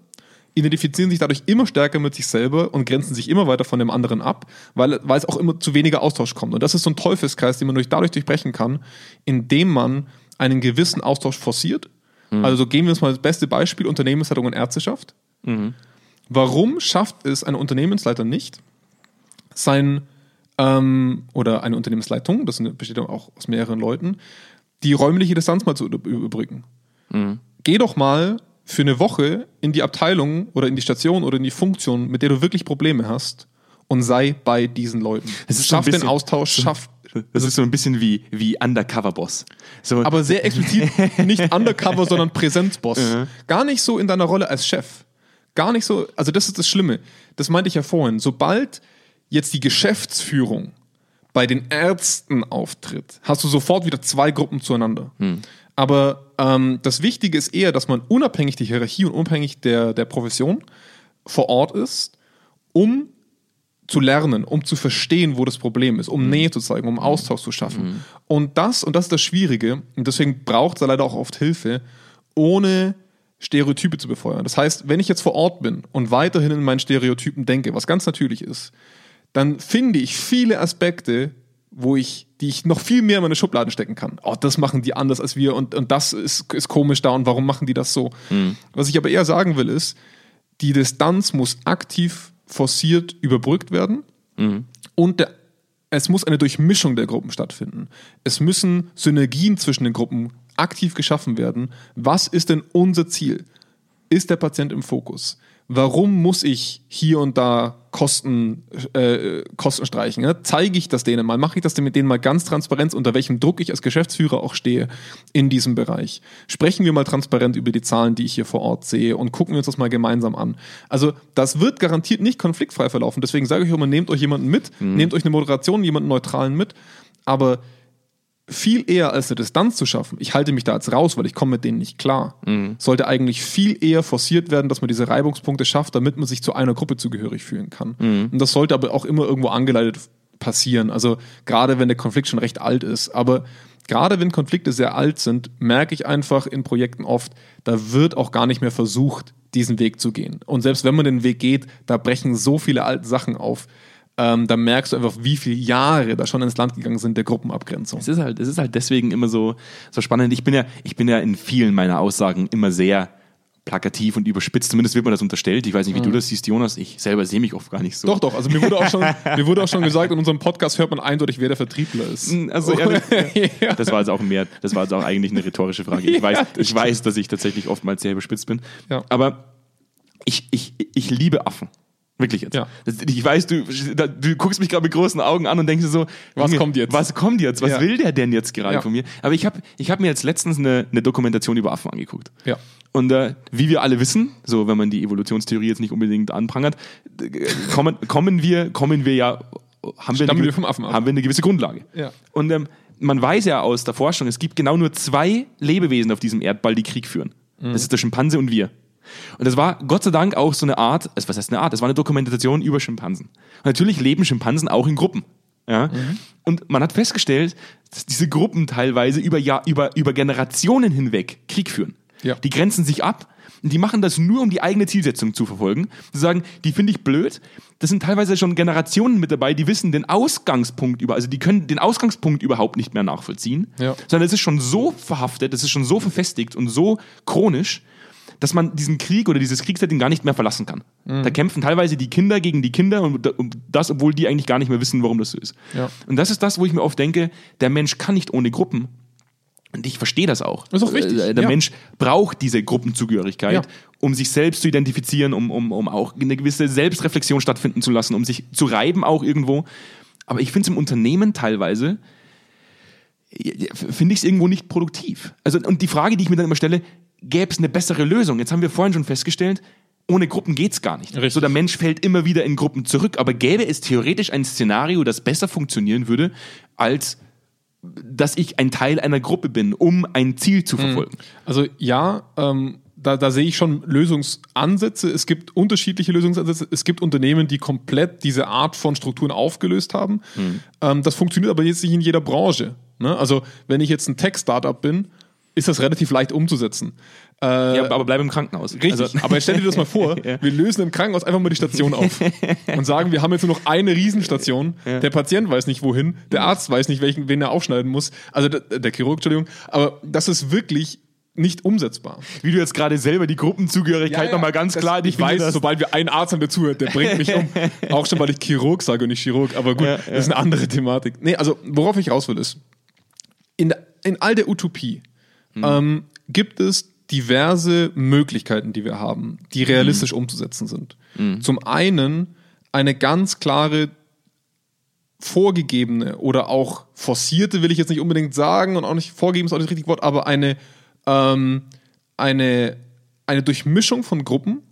identifizieren sich dadurch immer stärker mit sich selber und grenzen sich immer weiter von dem anderen ab, weil, weil es auch immer zu weniger Austausch kommt. Und das ist so ein Teufelskreis, den man durch, dadurch durchbrechen kann, indem man einen gewissen Austausch forciert. Also geben wir uns mal das beste Beispiel, Unternehmensleitung und Ärzteschaft. Warum schafft es ein Unternehmensleiter nicht, sein ähm, oder eine Unternehmensleitung, das besteht auch aus mehreren Leuten, die räumliche Distanz mal zu über- überbrücken. Geh doch mal für eine Woche in die Abteilung oder in die Station oder in die Funktion, mit der du wirklich Probleme hast und sei bei diesen Leuten. So schaff den Austausch, schaff Das ist so ein bisschen wie, wie Undercover-Boss. So, aber sehr explizit nicht Undercover, sondern Präsenzboss. Gar nicht so in deiner Rolle als Chef. Gar nicht so, also das ist das Schlimme. Das meinte ich ja vorhin. Sobald jetzt die Geschäftsführung bei den Ärzten auftritt, hast du sofort wieder zwei Gruppen zueinander. Aber ähm, das Wichtige ist eher, dass man unabhängig der Hierarchie und unabhängig der, der Profession vor Ort ist, um zu lernen, um zu verstehen, wo das Problem ist, um Nähe zu zeigen, um Austausch zu schaffen. Und das, und das ist das Schwierige, und deswegen braucht es leider auch oft Hilfe, ohne Stereotype zu befeuern. Das heißt, wenn ich jetzt vor Ort bin und weiterhin in meinen Stereotypen denke, was ganz natürlich ist, dann finde ich viele Aspekte, wo ich, die ich noch viel mehr in meine Schubladen stecken kann. Oh, das machen die anders als wir und, und das ist, ist komisch da und warum machen die das so? Was ich aber eher sagen will, ist, die Distanz muss aktiv forciert überbrückt werden und der, es muss eine Durchmischung der Gruppen stattfinden. Es müssen Synergien zwischen den Gruppen aktiv geschaffen werden. Was ist denn unser Ziel? Ist der Patient im Fokus? Warum muss ich hier und da Kosten, äh, Kosten streichen? Ja? Zeige ich das denen mal? Mache ich das denn mit denen mal ganz transparent, unter welchem Druck ich als Geschäftsführer auch stehe in diesem Bereich? Sprechen wir mal transparent über die Zahlen, die ich hier vor Ort sehe und gucken wir uns das mal gemeinsam an. Also das wird garantiert nicht konfliktfrei verlaufen. Deswegen sage ich immer, nehmt euch jemanden mit, nehmt euch eine Moderation, jemanden Neutralen mit. Aber viel eher als eine Distanz zu schaffen, ich halte mich da jetzt raus, weil ich komme mit denen nicht klar, sollte eigentlich viel eher forciert werden, dass man diese Reibungspunkte schafft, damit man sich zu einer Gruppe zugehörig fühlen kann. Und das sollte aber auch immer irgendwo angeleitet passieren. Also gerade wenn der Konflikt schon recht alt ist. Aber gerade wenn Konflikte sehr alt sind, merke ich einfach in Projekten oft, da wird auch gar nicht mehr versucht, diesen Weg zu gehen. Und selbst wenn man den Weg geht, da brechen so viele alte Sachen auf. Ähm, da merkst du einfach, wie viele Jahre da schon ins Land gegangen sind der Gruppenabgrenzung. Es ist halt, es ist halt deswegen immer so, so spannend. Ich bin ja, ich bin ja in vielen meiner Aussagen immer sehr plakativ und überspitzt. Zumindest wird mir das unterstellt. Ich weiß nicht, wie du das siehst, Jonas. Ich selber sehe mich oft gar nicht so. Doch, doch. Also mir wurde auch schon, mir wurde auch schon gesagt, in unserem Podcast hört man eindeutig, wer der Vertriebler ist. Also ehrlich, das war jetzt auch mehr, das war jetzt auch eigentlich eine rhetorische Frage. Ich weiß, ich weiß, dass ich tatsächlich oftmals sehr überspitzt bin. Ja. Aber ich, ich, ich liebe Affen. Wirklich jetzt. Ja. Das, ich weiß, du, du guckst mich gerade mit großen Augen an und denkst so, Was Junge, kommt jetzt? Was kommt jetzt? Was Ja. will der denn jetzt gerade Ja. von mir? Aber ich habe ich hab mir jetzt letztens eine, eine Dokumentation über Affen angeguckt. Ja. Und äh, wie wir alle wissen, so wenn man die Evolutionstheorie jetzt nicht unbedingt anprangert, kommen, kommen wir, kommen wir ja, haben wir, eine, wir vom Affen ab. haben wir eine gewisse Grundlage. Ja. Und ähm, man weiß ja aus der Forschung, es gibt genau nur zwei Lebewesen auf diesem Erdball, die Krieg führen. Mhm. Das ist der Schimpanse und wir. Und das war Gott sei Dank auch so eine Art, also was heißt eine Art? Das war eine Dokumentation über Schimpansen. Und natürlich leben Schimpansen auch in Gruppen. Ja? Mhm. Und man hat festgestellt, dass diese Gruppen teilweise über, Jahr, über, über Generationen hinweg Krieg führen. Ja. Die grenzen sich ab und die machen das nur, um die eigene Zielsetzung zu verfolgen. Sie sagen, die finde ich blöd. Das sind teilweise schon Generationen mit dabei, die wissen den Ausgangspunkt über, also die können den Ausgangspunkt überhaupt nicht mehr nachvollziehen, Ja. sondern es ist schon so verhaftet, es ist schon so verfestigt und so chronisch, dass man diesen Krieg oder dieses Kriegssetting gar nicht mehr verlassen kann. Mhm. Da kämpfen teilweise die Kinder gegen die Kinder und das, obwohl die eigentlich gar nicht mehr wissen, warum das so ist. Ja. Und das ist das, wo ich mir oft denke, der Mensch kann nicht ohne Gruppen. Und ich verstehe das auch. Ist auch wichtig, Äh, Der ja. Mensch braucht diese Gruppenzugehörigkeit, Ja. um sich selbst zu identifizieren, um, um, um auch eine gewisse Selbstreflexion stattfinden zu lassen, um sich zu reiben auch irgendwo. Aber ich finde es im Unternehmen teilweise, ja, finde ich es irgendwo nicht produktiv. Also, und die Frage, die ich mir dann immer stelle, gäbe es eine bessere Lösung? Jetzt haben wir vorhin schon festgestellt, ohne Gruppen geht's gar nicht. Richtig. So, der Mensch fällt immer wieder in Gruppen zurück. Aber gäbe es theoretisch ein Szenario, das besser funktionieren würde, als dass ich ein Teil einer Gruppe bin, um ein Ziel zu verfolgen? Also ja, ähm, da, da sehe ich schon Lösungsansätze. Es gibt unterschiedliche Lösungsansätze. Es gibt Unternehmen, die komplett diese Art von Strukturen aufgelöst haben. Ähm, das funktioniert aber jetzt nicht in jeder Branche. Ne? Also wenn ich jetzt ein Tech-Startup bin, ist das relativ leicht umzusetzen. Äh, Ja, aber bleib im Krankenhaus. Richtig, Also, aber stell dir das mal vor, Ja. wir lösen im Krankenhaus einfach mal die Station auf und sagen, wir haben jetzt nur noch eine Riesenstation, der Patient weiß nicht wohin, der Arzt weiß nicht, welchen, wen er aufschneiden muss, also der, der Chirurg, Entschuldigung, aber das ist wirklich nicht umsetzbar. wie du jetzt gerade selber die Gruppenzugehörigkeit nochmal ganz klar Ich weiß, sobald wir einen Arzt haben, der zuhört, der bringt mich um. Auch schon, weil ich Chirurg sage und nicht Chirurg, aber gut, Ja, das ist eine andere Thematik. Nee, also worauf ich raus will ist, in, in all der Utopie Hm. ähm, gibt es diverse Möglichkeiten, die wir haben, die realistisch Hm. umzusetzen sind. Zum einen eine ganz klare vorgegebene oder auch forcierte, will ich jetzt nicht unbedingt sagen und auch nicht vorgeben ist auch nicht das richtige Wort, aber eine, ähm, eine, eine Durchmischung von Gruppen,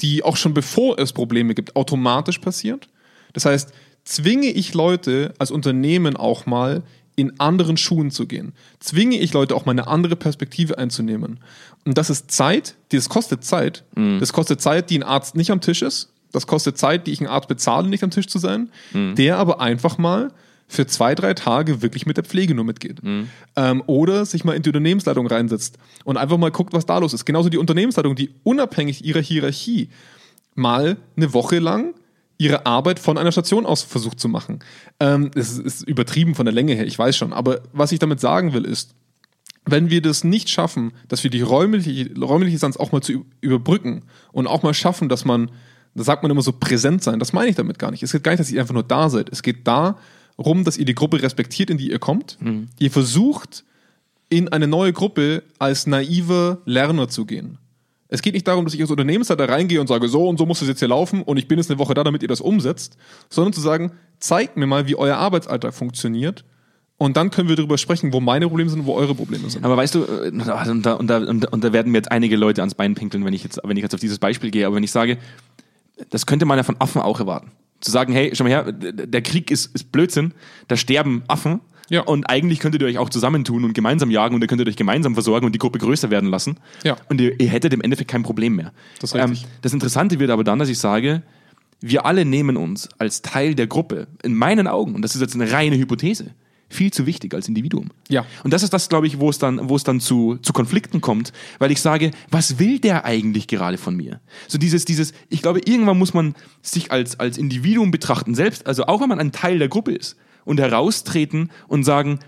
die auch schon bevor es Probleme gibt, automatisch passiert. Das heißt, zwinge ich Leute als Unternehmen auch mal in anderen Schuhen zu gehen. Zwinge ich Leute auch mal eine andere Perspektive einzunehmen. Und das ist Zeit, die- das kostet Zeit. Das kostet Zeit, die ein Arzt nicht am Tisch ist. Das kostet Zeit, die ich einen Arzt bezahle, nicht am Tisch zu sein. Der aber einfach mal für zwei, drei Tage wirklich mit der Pflege nur mitgeht. Ähm, oder sich mal in die Unternehmensleitung reinsetzt und einfach mal guckt, was da los ist. Genauso die Unternehmensleitung, die unabhängig ihrer Hierarchie mal eine Woche lang ihre Arbeit von einer Station aus versucht zu machen. Ähm, es ist übertrieben von der Länge her, ich weiß schon. Aber was ich damit sagen will, ist, wenn wir das nicht schaffen, dass wir die räumliche, räumliche Distanz auch mal zu überbrücken und auch mal schaffen, dass man, da sagt man immer so präsent sein, das meine ich damit gar nicht. Es geht gar nicht, dass ihr einfach nur da seid. Es geht darum, dass ihr die Gruppe respektiert, in die ihr kommt. Ihr versucht, in eine neue Gruppe als naiver Lerner zu gehen. Es geht nicht darum, dass ich als Unternehmensleiter reingehe und sage, so und so muss es jetzt hier laufen und ich bin jetzt eine Woche da, damit ihr das umsetzt, sondern zu sagen, zeigt mir mal, wie euer Arbeitsalltag funktioniert und dann können wir darüber sprechen, wo meine Probleme sind und wo eure Probleme sind. Aber weißt du, äh, und, da, und, da, und da werden mir jetzt einige Leute ans Bein pinkeln, wenn ich jetzt, wenn ich jetzt auf dieses Beispiel gehe, aber wenn ich sage, das könnte man ja von Affen auch erwarten. Zu sagen, hey, schau mal her, der Krieg ist, ist Blödsinn, da sterben Affen. Ja. Und eigentlich könntet ihr euch auch zusammentun und gemeinsam jagen und ihr könntet euch gemeinsam versorgen und die Gruppe größer werden lassen. Ja. Und ihr, ihr hättet im Endeffekt kein Problem mehr. Das richtig. das Interessante wird aber dann, dass ich sage, wir alle nehmen uns als Teil der Gruppe, in meinen Augen, und das ist jetzt eine reine Hypothese, viel zu wichtig als Individuum. Ja. Und das ist das, glaube ich, wo es dann, wo es dann zu, zu Konflikten kommt, weil ich sage, was will der eigentlich gerade von mir? So dieses, dieses, ich glaube, irgendwann muss man sich als, als Individuum betrachten, selbst, also auch wenn man ein Teil der Gruppe ist und heraustreten und sagen,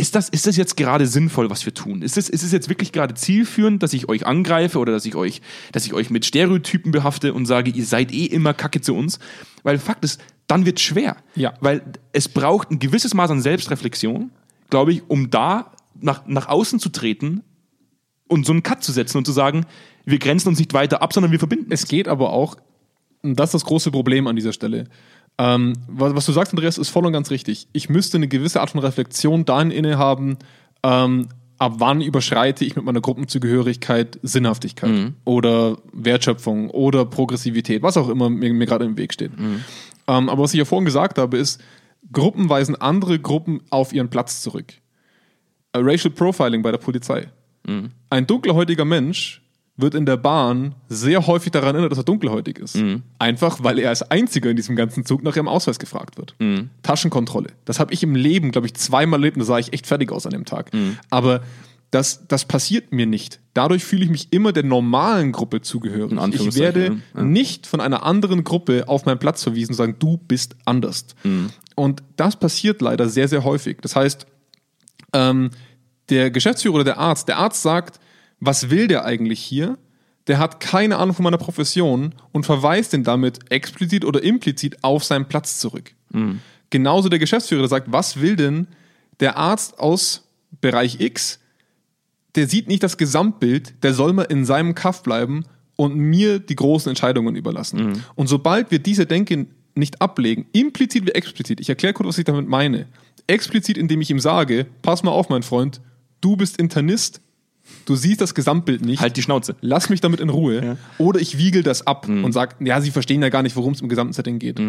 ist das, ist das jetzt gerade sinnvoll, was wir tun? Ist es, ist es jetzt wirklich gerade zielführend, dass ich euch angreife oder dass ich euch, dass ich euch mit Stereotypen behafte und sage, ihr seid eh immer Kacke zu uns? Weil Fakt ist, dann wird schwer. Ja. Weil es braucht ein gewisses Maß an Selbstreflexion, glaube ich, um da nach, nach außen zu treten und so einen Cut zu setzen und zu sagen, wir grenzen uns nicht weiter ab, sondern wir verbinden. Es geht aber auch, und das ist das große Problem an dieser Stelle. Ähm, was, was du sagst, Andreas, ist voll und ganz richtig. Ich müsste eine gewisse Art von Reflexion dahin innehaben, ähm, ab wann überschreite ich mit meiner Gruppenzugehörigkeit Sinnhaftigkeit oder Wertschöpfung oder Progressivität, was auch immer mir, mir gerade im Weg steht. Ähm, aber was ich ja vorhin gesagt habe, ist, Gruppen weisen andere Gruppen auf ihren Platz zurück. Äh, Racial Profiling bei der Polizei. Ein dunkelhäutiger Mensch wird in der Bahn sehr häufig daran erinnert, dass er dunkelhäutig ist. Einfach, weil er als einziger in diesem ganzen Zug nach ihrem Ausweis gefragt wird. Taschenkontrolle. Das habe ich im Leben, glaube ich, zweimal erlebt und da sah ich echt fertig aus an dem Tag. Aber das, das passiert mir nicht. Dadurch fühle ich mich immer der normalen Gruppe zugehörig. Ich werde ja. nicht von einer anderen Gruppe auf meinen Platz verwiesen und sagen, du bist anders. Und das passiert leider sehr, sehr häufig. Das heißt, ähm, der Geschäftsführer oder der Arzt, der Arzt sagt, was will der eigentlich hier? Der hat keine Ahnung von meiner Profession und verweist den damit explizit oder implizit auf seinen Platz zurück. Genauso der Geschäftsführer, der sagt, was will denn der Arzt aus Bereich X? Der sieht nicht das Gesamtbild, der soll mal in seinem Kaff bleiben und mir die großen Entscheidungen überlassen. Und sobald wir diese Denke nicht ablegen, implizit wie explizit, ich erkläre kurz, was ich damit meine. Explizit, indem ich ihm sage, pass mal auf, mein Freund, du bist Internist, du siehst das Gesamtbild nicht. Halt die Schnauze. Lass mich damit in Ruhe. Oder ich wiegel das ab und sage, ja, sie verstehen ja gar nicht, worum es im gesamten Setting geht.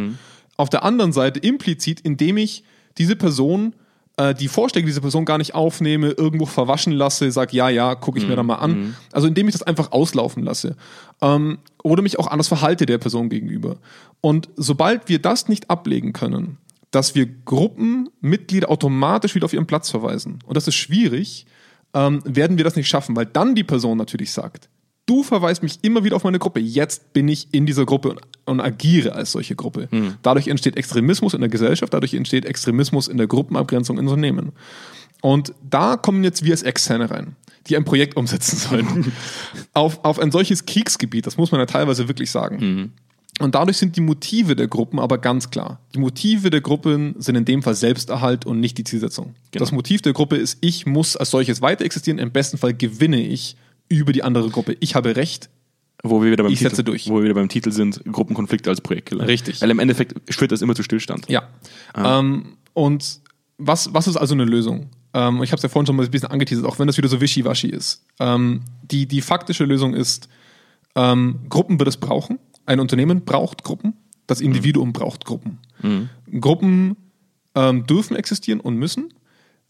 Auf der anderen Seite implizit, indem ich diese Person, äh, die Vorschläge dieser Person gar nicht aufnehme, irgendwo verwaschen lasse, sage, ja, ja, gucke ich mir da mal an. Also indem ich das einfach auslaufen lasse. Ähm, oder mich auch anders verhalte der Person gegenüber. Und sobald wir das nicht ablegen können, dass wir Gruppenmitglieder automatisch wieder auf ihren Platz verweisen, und das ist schwierig, ähm, werden wir das nicht schaffen, weil dann die Person natürlich sagt, du verweist mich immer wieder auf meine Gruppe, jetzt bin ich in dieser Gruppe und, und agiere als solche Gruppe. Dadurch entsteht Extremismus in der Gesellschaft, dadurch entsteht Extremismus in der Gruppenabgrenzung in Unternehmen. Und da kommen jetzt wir als Externe rein, die ein Projekt umsetzen sollen. auf, auf ein solches Kriegsgebiet, das muss man ja teilweise wirklich sagen. Und dadurch sind die Motive der Gruppen aber ganz klar. Die Motive der Gruppen sind in dem Fall Selbsterhalt und nicht die Zielsetzung. Genau. Das Motiv der Gruppe ist, ich muss als solches weiter existieren. Im besten Fall gewinne ich über die andere Gruppe. Ich habe Recht. Wo wir wieder beim Ich Titel, setze durch. Wo wir wieder beim Titel sind, Gruppenkonflikte als Projektkiller. Richtig. Weil im Endeffekt führt das immer zu Stillstand. Ja. Ähm, und was, was ist also eine Lösung? Ähm, ich habe es ja vorhin schon mal ein bisschen angeteasert, auch wenn das wieder so wischiwaschi ist. Ähm, die, die faktische Lösung ist, ähm, Gruppen wird es brauchen. Ein Unternehmen braucht Gruppen. Das Individuum braucht Gruppen. Gruppen ähm, dürfen existieren und müssen.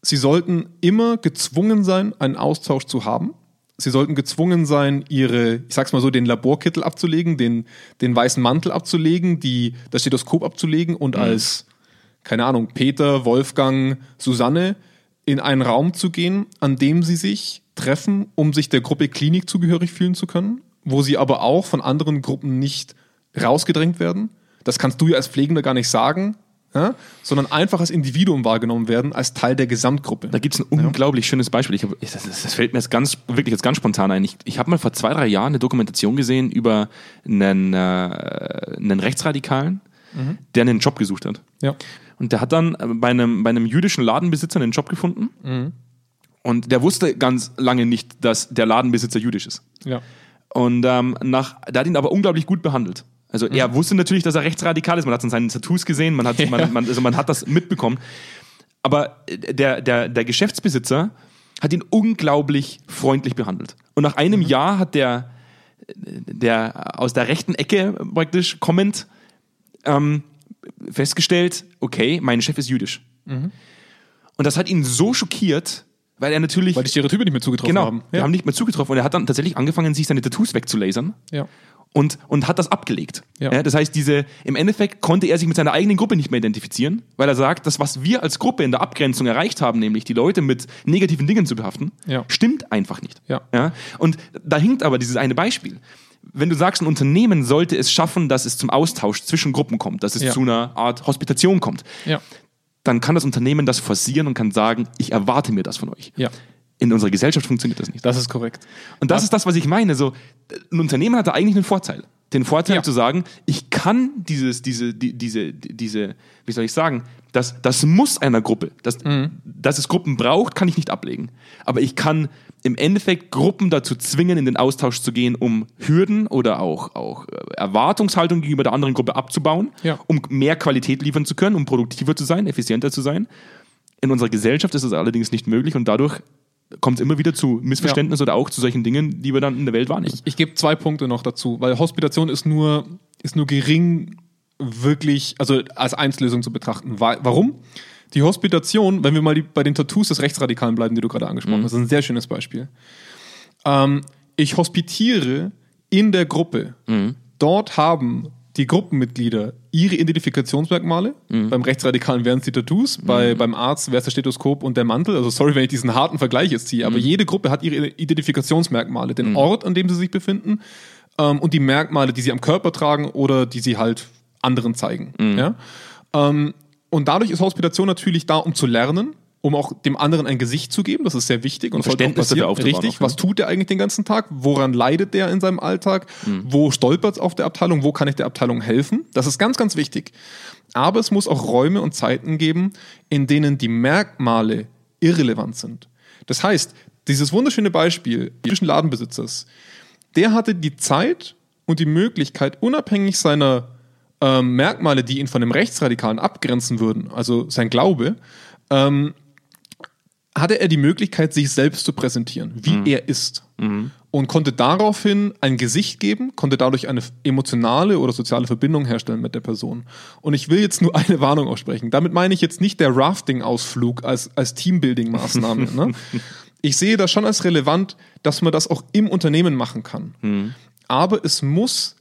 Sie sollten immer gezwungen sein, einen Austausch zu haben. Sie sollten gezwungen sein, ihre, ich sag's mal so, den Laborkittel abzulegen, den, den weißen Mantel abzulegen, die, das Stethoskop abzulegen und als, keine Ahnung, Peter, Wolfgang, Susanne in einen Raum zu gehen, an dem sie sich treffen, um sich der Gruppe Klinik zugehörig fühlen zu können, wo sie aber auch von anderen Gruppen nicht rausgedrängt werden. Das kannst du ja als Pflegender gar nicht sagen, ja? sondern einfach als Individuum wahrgenommen werden, als Teil der Gesamtgruppe. Da gibt es ein unglaublich schönes Beispiel. Ich hab, das, das fällt mir jetzt ganz, wirklich jetzt ganz spontan ein. Ich, ich habe mal vor zwei, drei Jahren eine Dokumentation gesehen über einen, äh, einen Rechtsradikalen, der einen Job gesucht hat. Ja. Und der hat dann äh, bei einem, bei einem jüdischen Ladenbesitzer einen Job gefunden. Und der wusste ganz lange nicht, dass der Ladenbesitzer jüdisch ist. Ja. Und ähm, nach, der hat ihn aber unglaublich gut behandelt. Also er wusste natürlich, dass er rechtsradikal ist. Man hat es an seinen Tattoos gesehen, man hat, man, man, also man hat das mitbekommen. Aber äh, der, der, der Geschäftsbesitzer hat ihn unglaublich freundlich behandelt. Und nach einem Jahr hat der, der aus der rechten Ecke praktisch kommend ähm, festgestellt, okay, mein Chef ist jüdisch. Und das hat ihn so schockiert, weil er natürlich Weil die Stereotype nicht mehr zugetroffen genau, haben. wir haben nicht mehr zugetroffen und er hat dann tatsächlich angefangen, sich seine Tattoos wegzulasern ja. und, und hat das abgelegt. Ja. Ja. das heißt, diese, im Endeffekt konnte er sich mit seiner eigenen Gruppe nicht mehr identifizieren, weil er sagt, das, was wir als Gruppe in der Abgrenzung erreicht haben, nämlich die Leute mit negativen Dingen zu behaften, Ja. stimmt einfach nicht. Ja. Ja? Und da hinkt aber dieses eine Beispiel. Wenn du sagst, ein Unternehmen sollte es schaffen, dass es zum Austausch zwischen Gruppen kommt, dass es Ja. zu einer Art Hospitation kommt, Ja. Dann kann das Unternehmen das forcieren und kann sagen, ich erwarte mir das von euch. Ja. In unserer Gesellschaft funktioniert das nicht. Das ist korrekt. Und das ist das, was ich meine. So, ein Unternehmen hat da eigentlich einen Vorteil. Den Vorteil Ja. zu sagen, ich kann dieses, diese, die, diese, diese, wie soll ich sagen, das, das muss einer Gruppe. Das, Dass es Gruppen braucht, kann ich nicht ablegen. Aber ich kann im Endeffekt Gruppen dazu zwingen, in den Austausch zu gehen, um Hürden oder auch, auch äh, Erwartungshaltung gegenüber der anderen Gruppe abzubauen, Ja. um mehr Qualität liefern zu können, um produktiver zu sein, effizienter zu sein. In unserer Gesellschaft ist das allerdings nicht möglich und dadurch kommt es immer wieder zu Missverständnissen oder auch zu solchen Dingen, die wir dann in der Welt wahrnehmen. Ich gebe zwei Punkte noch dazu, weil Hospitation ist nur, ist nur gering wirklich, also als Einzellösung zu betrachten. Wa- Warum? Die Hospitation, wenn wir mal die, bei den Tattoos des Rechtsradikalen bleiben, die du gerade angesprochen hast, ist ein sehr schönes Beispiel. Ähm, ich hospitiere in der Gruppe. Dort haben die Gruppenmitglieder ihre Identifikationsmerkmale. Beim Rechtsradikalen wären es die Tattoos, bei, beim Arzt wäre es der Stethoskop und der Mantel. Also sorry, wenn ich diesen harten Vergleich jetzt ziehe, aber jede Gruppe hat ihre Identifikationsmerkmale, den Ort, an dem sie sich befinden ähm, und die Merkmale, die sie am Körper tragen oder die sie halt anderen zeigen. Ja? Ähm, und dadurch ist Hospitation natürlich da, um zu lernen, um auch dem anderen ein Gesicht zu geben. Das ist sehr wichtig und sollte auch Verständnis dafür passieren. aufzubauen Richtig. auch, ja. Was tut er eigentlich den ganzen Tag? Woran leidet der in seinem Alltag? Wo stolpert es auf der Abteilung? Wo kann ich der Abteilung helfen? Das ist ganz, ganz wichtig. Aber es muss auch Räume und Zeiten geben, in denen die Merkmale irrelevant sind. Das heißt, dieses wunderschöne Beispiel zwischen Ladenbesitzers, der hatte die Zeit und die Möglichkeit, unabhängig seiner ähm, Merkmale, die ihn von dem Rechtsradikalen abgrenzen würden, also sein Glaube, ähm, hatte er die Möglichkeit, sich selbst zu präsentieren, wie er ist. Und konnte daraufhin ein Gesicht geben, konnte dadurch eine emotionale oder soziale Verbindung herstellen mit der Person. Und ich will jetzt nur eine Warnung aussprechen. Damit meine ich jetzt nicht der Rafting-Ausflug als, als Teambuilding-Maßnahme. ne? Ich sehe das schon als relevant, dass man das auch im Unternehmen machen kann. Aber es muss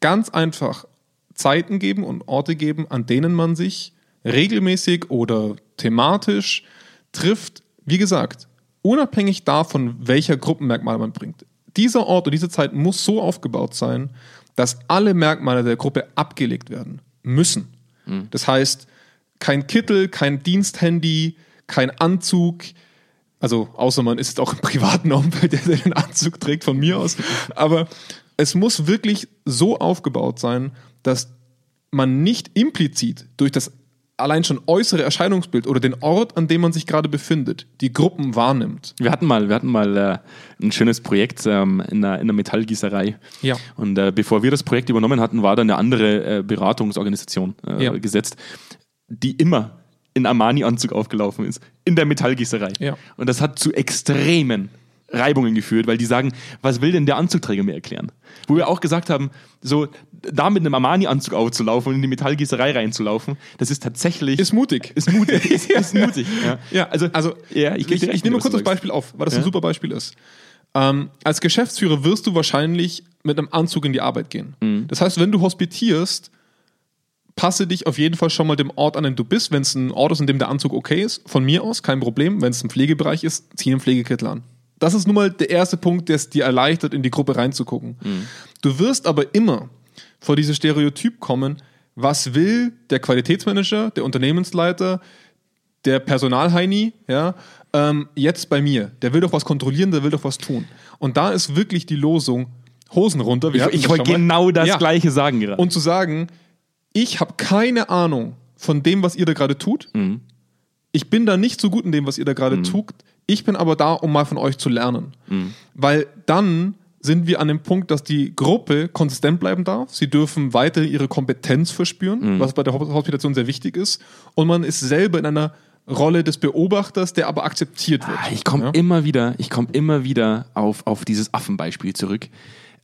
ganz einfach Zeiten geben und Orte geben, an denen man sich regelmäßig oder thematisch trifft. Wie gesagt, unabhängig davon, welcher Gruppenmerkmale man bringt. Dieser Ort und diese Zeit muss so aufgebaut sein, dass alle Merkmale der Gruppe abgelegt werden müssen. Das heißt, kein Kittel, kein Diensthandy, kein Anzug, also außer man ist auch im privaten Umfeld, der den Anzug trägt von mir aus. Aber es muss wirklich so aufgebaut sein, dass man nicht implizit durch das allein schon äußere Erscheinungsbild oder den Ort, an dem man sich gerade befindet, die Gruppen wahrnimmt. Wir hatten mal, wir hatten mal äh, ein schönes Projekt ähm, in, einer, in einer Metallgießerei. Ja. Und äh, bevor wir das Projekt übernommen hatten, war da eine andere äh, Beratungsorganisation äh, Ja. gesetzt, die immer in Armani-Anzug aufgelaufen ist. In der Metallgießerei. Ja. Und das hat zu extremen Reibungen geführt, weil die sagen, was will denn der Anzugträger mir erklären? Wo wir auch gesagt haben, so da mit einem Armani-Anzug aufzulaufen und in die Metallgießerei reinzulaufen, das ist tatsächlich Ist mutig. ist mutig. ist, ist mutig. Ja. Ja, also, also Ja, ich, ich, recht, ich nehme kurz das. Beispiel auf, weil das Ja. ein super Beispiel ist. Ähm, als Geschäftsführer wirst du wahrscheinlich mit einem Anzug in die Arbeit gehen. Mhm. Das heißt, wenn du hospitierst, passe dich auf jeden Fall schon mal dem Ort an, dem du bist. Wenn es ein Ort ist, in dem der Anzug okay ist, von mir aus, kein Problem. Wenn es ein Pflegebereich ist, zieh einen Pflegekittel an. Das ist nun mal der erste Punkt, der es dir erleichtert, in die Gruppe reinzugucken. Du wirst aber immer vor dieses Stereotyp kommen, was will der Qualitätsmanager, der Unternehmensleiter, der Personalheini, ja, ähm, jetzt bei mir. Der will doch was kontrollieren, der will doch was tun. Und da ist wirklich die Losung, Hosen runter. wir Ich, ich wollte genau das Ja. Gleiche sagen gerade. Und zu sagen, ich habe keine Ahnung von dem, was ihr da gerade tut. Mhm. Ich bin da nicht so gut in dem, was ihr da gerade tut. Ich bin aber da, um mal von euch zu lernen. Mhm. Weil dann sind wir an dem Punkt, dass die Gruppe konsistent bleiben darf. Sie dürfen weiter ihre Kompetenz verspüren, Mhm. was bei der Hos- Hospitation sehr wichtig ist. Und man ist selber in einer Rolle des Beobachters, der aber akzeptiert wird. Ah, Ich komme Ja? immer wieder, ich komme immer wieder auf, auf dieses Affenbeispiel zurück.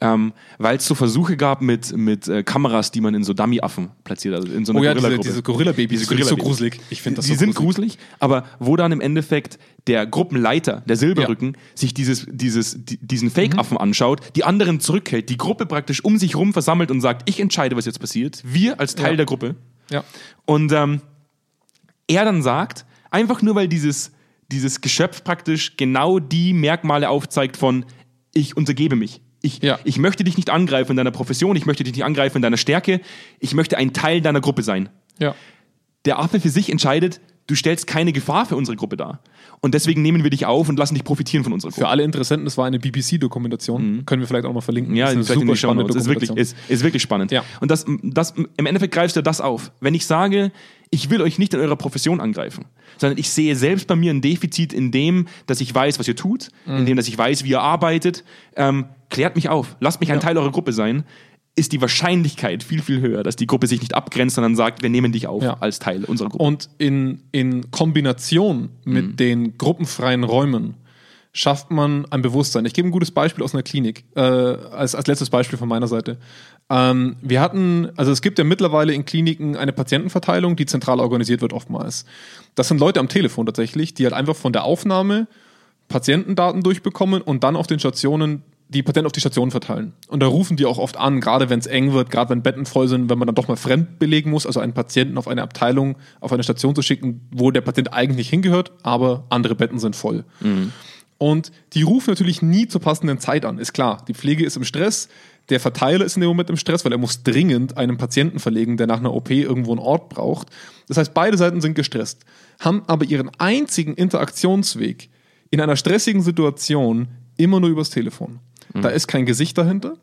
Ähm, Weil es so Versuche gab mit, mit äh, Kameras, die man in so Dummy-Affen platziert, also in so einer Oh ja, diese, Gorilla-Gruppe. diese Gorilla-Babys, Diese die ich so gruselig. Ich finde das die so sind gruselig, aber wo dann im Endeffekt der Gruppenleiter, der Silberrücken, sich dieses, dieses, die, diesen Fake-Affen Mhm. anschaut, die anderen zurückhält, die Gruppe praktisch um sich rum versammelt und sagt, ich entscheide, was jetzt passiert, wir als Teil Ja. der Gruppe. Ja. Und ähm, er dann sagt, einfach nur weil dieses, dieses Geschöpf praktisch genau die Merkmale aufzeigt von ich untergebe mich. Ich, Ja. ich möchte dich nicht angreifen in deiner Profession, ich möchte dich nicht angreifen in deiner Stärke, ich möchte ein Teil deiner Gruppe sein. Ja. Der Affe für sich entscheidet, du stellst keine Gefahr für unsere Gruppe dar. Und deswegen nehmen wir dich auf und lassen dich profitieren von unserer Gruppe. Für alle Interessenten, das war eine BBC-Dokumentation. Können wir vielleicht auch mal verlinken. Mhm. Ja, das ist eine super spannende. Ist wirklich, ist, ist wirklich spannend. Ja. Und das, das, im Endeffekt greifst du das auf. Wenn ich sage, ich will euch nicht in eurer Profession angreifen, sondern ich sehe selbst bei mir ein Defizit in dem, dass ich weiß, was ihr tut, Mhm. in dem, dass ich weiß, wie ihr arbeitet, ähm, klärt mich auf, lasst mich ein Teil eurer Gruppe sein, ist die Wahrscheinlichkeit viel, viel höher, dass die Gruppe sich nicht abgrenzt, sondern sagt, wir nehmen dich auf Ja. als Teil unserer Gruppe. Und in, in Kombination mit Mhm. den gruppenfreien Räumen schafft man ein Bewusstsein. Ich gebe ein gutes Beispiel aus einer Klinik, äh, als, als letztes Beispiel von meiner Seite. Ähm, wir hatten, also es gibt ja mittlerweile in Kliniken eine Patientenverteilung, die zentral organisiert wird oftmals. Das sind Leute am Telefon tatsächlich, die halt einfach von der Aufnahme Patientendaten durchbekommen und dann auf den Stationen die Patienten auf die Stationen verteilen. Und da rufen die auch oft an, gerade wenn es eng wird, gerade wenn Betten voll sind, wenn man dann doch mal fremd belegen muss, also einen Patienten auf eine Abteilung, auf eine Station zu schicken, wo der Patient eigentlich hingehört, aber andere Betten sind voll. Und die rufen natürlich nie zur passenden Zeit an, ist klar. Die Pflege ist im Stress, der Verteiler ist in dem Moment im Stress, weil er muss dringend einen Patienten verlegen, der nach einer OP irgendwo einen Ort braucht. Das heißt, beide Seiten sind gestresst, haben aber ihren einzigen Interaktionsweg in einer stressigen Situation immer nur übers Telefon. Da ist kein Gesicht dahinter,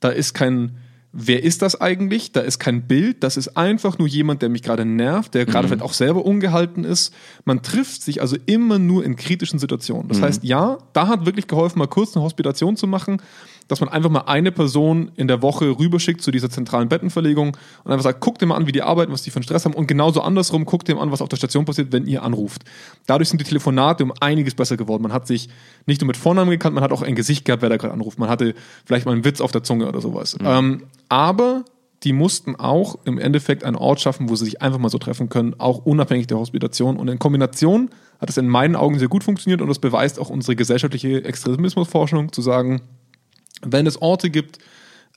da ist kein wer ist das eigentlich? Da ist kein Bild, das ist einfach nur jemand, der mich gerade nervt, der gerade vielleicht auch selber ungehalten ist. Man trifft sich also immer nur in kritischen Situationen. Das heißt, ja, da hat wirklich geholfen, mal kurz eine Hospitation zu machen, dass man einfach mal eine Person in der Woche rüberschickt zu dieser zentralen Bettenverlegung und einfach sagt, guckt dir mal an, wie die arbeiten, was die für einen Stress haben und genauso andersrum, guckt mal an, was auf der Station passiert, wenn ihr anruft. Dadurch sind die Telefonate um einiges besser geworden. Man hat sich nicht nur mit Vornamen gekannt, man hat auch ein Gesicht gehabt, wer da gerade anruft. Man hatte vielleicht mal einen Witz auf der Zunge oder sowas. Ähm, aber die mussten auch im Endeffekt einen Ort schaffen, wo sie sich einfach mal so treffen können, auch unabhängig der Hospitation. Und in Kombination hat es in meinen Augen sehr gut funktioniert und das beweist auch unsere gesellschaftliche Extremismusforschung, zu sagen, wenn es Orte gibt,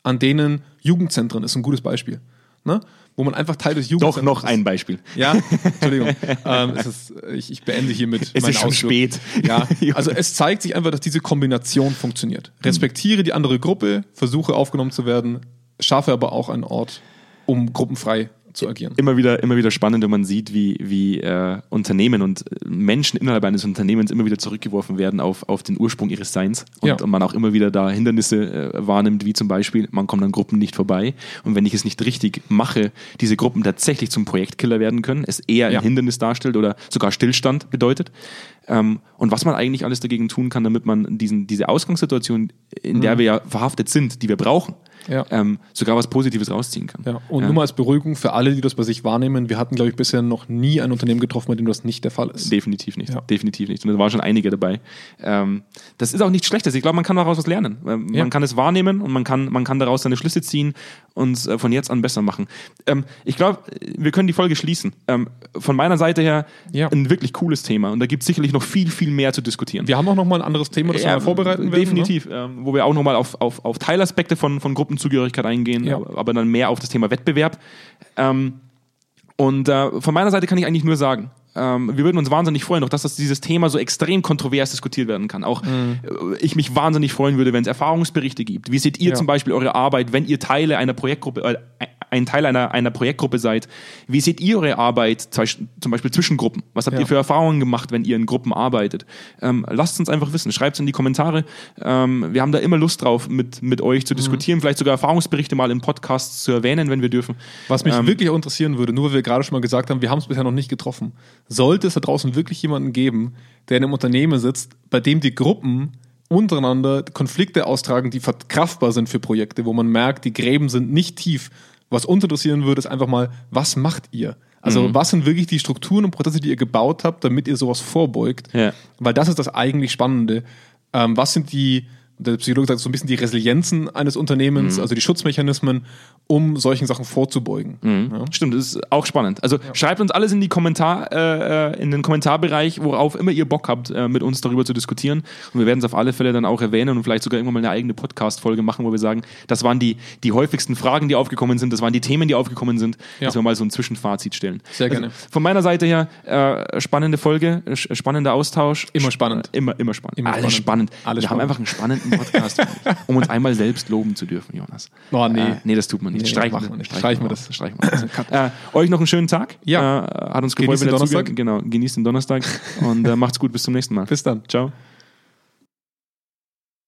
an denen Jugendzentren ist ein gutes Beispiel, ne? wo man einfach Teil des Doch Jugendzentrums noch ist. ein Beispiel. Ja, Entschuldigung. ähm, ist, ich, ich beende hiermit Es ist schon Ausflug. spät. Ja, also es zeigt sich einfach, dass diese Kombination funktioniert. Respektiere die andere Gruppe, versuche aufgenommen zu werden, schaffe aber auch einen Ort, um gruppenfrei zu agieren. immer wieder, immer wieder spannend, wenn man sieht, wie, wie äh, Unternehmen und äh, Menschen innerhalb eines Unternehmens immer wieder zurückgeworfen werden auf, auf den Ursprung ihres Seins und, Ja. und man auch immer wieder da Hindernisse äh, wahrnimmt, wie zum Beispiel, man kommt an Gruppen nicht vorbei und wenn ich es nicht richtig mache, diese Gruppen tatsächlich zum Projektkiller werden können, es eher ein Ja. Hindernis darstellt oder sogar Stillstand bedeutet. Ähm, und was man eigentlich alles dagegen tun kann, damit man diesen, diese Ausgangssituation, in der wir ja verhaftet sind, die wir brauchen, Mhm. Ja. ähm, sogar was Positives rausziehen kann. Ja, und nur mal als Beruhigung für alle, die das bei sich wahrnehmen, wir hatten, glaube ich, bisher noch nie ein Unternehmen getroffen, bei dem das nicht der Fall ist. Definitiv nicht. Ja. Definitiv nicht. Und da waren schon einige dabei. Ähm, das ist auch nichts Schlechtes. Ich glaube, man kann daraus was lernen. Ähm. Man kann es wahrnehmen und man kann, man kann daraus seine Schlüsse ziehen und äh, von jetzt an besser machen. Ähm, ich glaube, wir können die Folge schließen. Ähm, von meiner Seite her ein wirklich cooles Thema. Und da gibt es sicherlich noch viel, viel mehr zu diskutieren. Wir haben auch noch mal ein anderes Thema, das wir mal vorbereiten werden. ne? Definitiv, ähm, wo wir auch nochmal auf, auf, auf Teilaspekte von, von Gruppenzugehörigkeit eingehen, Ja. aber, aber dann mehr auf das Thema Wettbewerb. Ähm, und äh, von meiner Seite kann ich eigentlich nur sagen, ähm, wir würden uns wahnsinnig freuen, auch dass das, dieses Thema so extrem kontrovers diskutiert werden kann. Auch Mhm. äh, ich mich wahnsinnig freuen würde, wenn es Erfahrungsberichte gibt. Wie seht ihr Ja. zum Beispiel eure Arbeit, wenn ihr Teile einer Projektgruppe, äh, ein Teil einer, einer Projektgruppe seid? Wie seht ihr eure Arbeit zum Beispiel zwischen Gruppen? Was habt Ja. ihr für Erfahrungen gemacht, wenn ihr in Gruppen arbeitet? Ähm, lasst uns einfach wissen. Schreibt es in die Kommentare. Ähm, wir haben da immer Lust drauf, mit, mit euch Mhm. zu diskutieren, vielleicht sogar Erfahrungsberichte mal im Podcast zu erwähnen, wenn wir dürfen. Was mich Ähm, wirklich auch interessieren würde, nur weil wir gerade schon mal gesagt haben, wir haben es bisher noch nicht getroffen. Sollte es da draußen wirklich jemanden geben, der in einem Unternehmen sitzt, bei dem die Gruppen untereinander Konflikte austragen, die verkraftbar sind für Projekte, wo man merkt, die Gräben sind nicht tief. Was uns interessieren würde, ist einfach mal, was macht ihr? Also, Mhm. was sind wirklich die Strukturen und Prozesse, die ihr gebaut habt, damit ihr sowas vorbeugt? Ja. Weil das ist das eigentlich Spannende. Ähm, was sind die, der Psychologe sagt so ein bisschen die Resilienzen eines Unternehmens, Mhm. also die Schutzmechanismen, um solchen Sachen vorzubeugen. Ja. Stimmt, das ist auch spannend. Also schreibt uns alles in die Kommentar, äh, äh, in den Kommentarbereich, worauf immer ihr Bock habt, äh, mit uns darüber zu diskutieren. Und wir werden es auf alle Fälle dann auch erwähnen und vielleicht sogar irgendwann mal eine eigene Podcast-Folge machen, wo wir sagen, das waren die, die häufigsten Fragen, die aufgekommen sind, das waren die Themen, die aufgekommen sind, Ja. dass wir mal so ein Zwischenfazit stellen. Sehr gerne. Also, von meiner Seite her, äh, spannende Folge, spannender Austausch. Immer spannend. Immer, immer spannend. Immer Alles spannend. spannend. Alles wir haben spannend. einfach einen spannenden Podcast, finde ich, um uns einmal selbst loben zu dürfen, Jonas. Oh, nee. Äh, nee, das tut man nicht. Nee, streichen, machen wir nicht. Streichen wir das. Streichen wir das. äh, euch noch einen schönen Tag. Ja. Äh, hat uns gefreut, wenn ihr Donnerstag. Genau, genießt den Donnerstag und äh, macht's gut. Bis zum nächsten Mal. Bis dann. Ciao.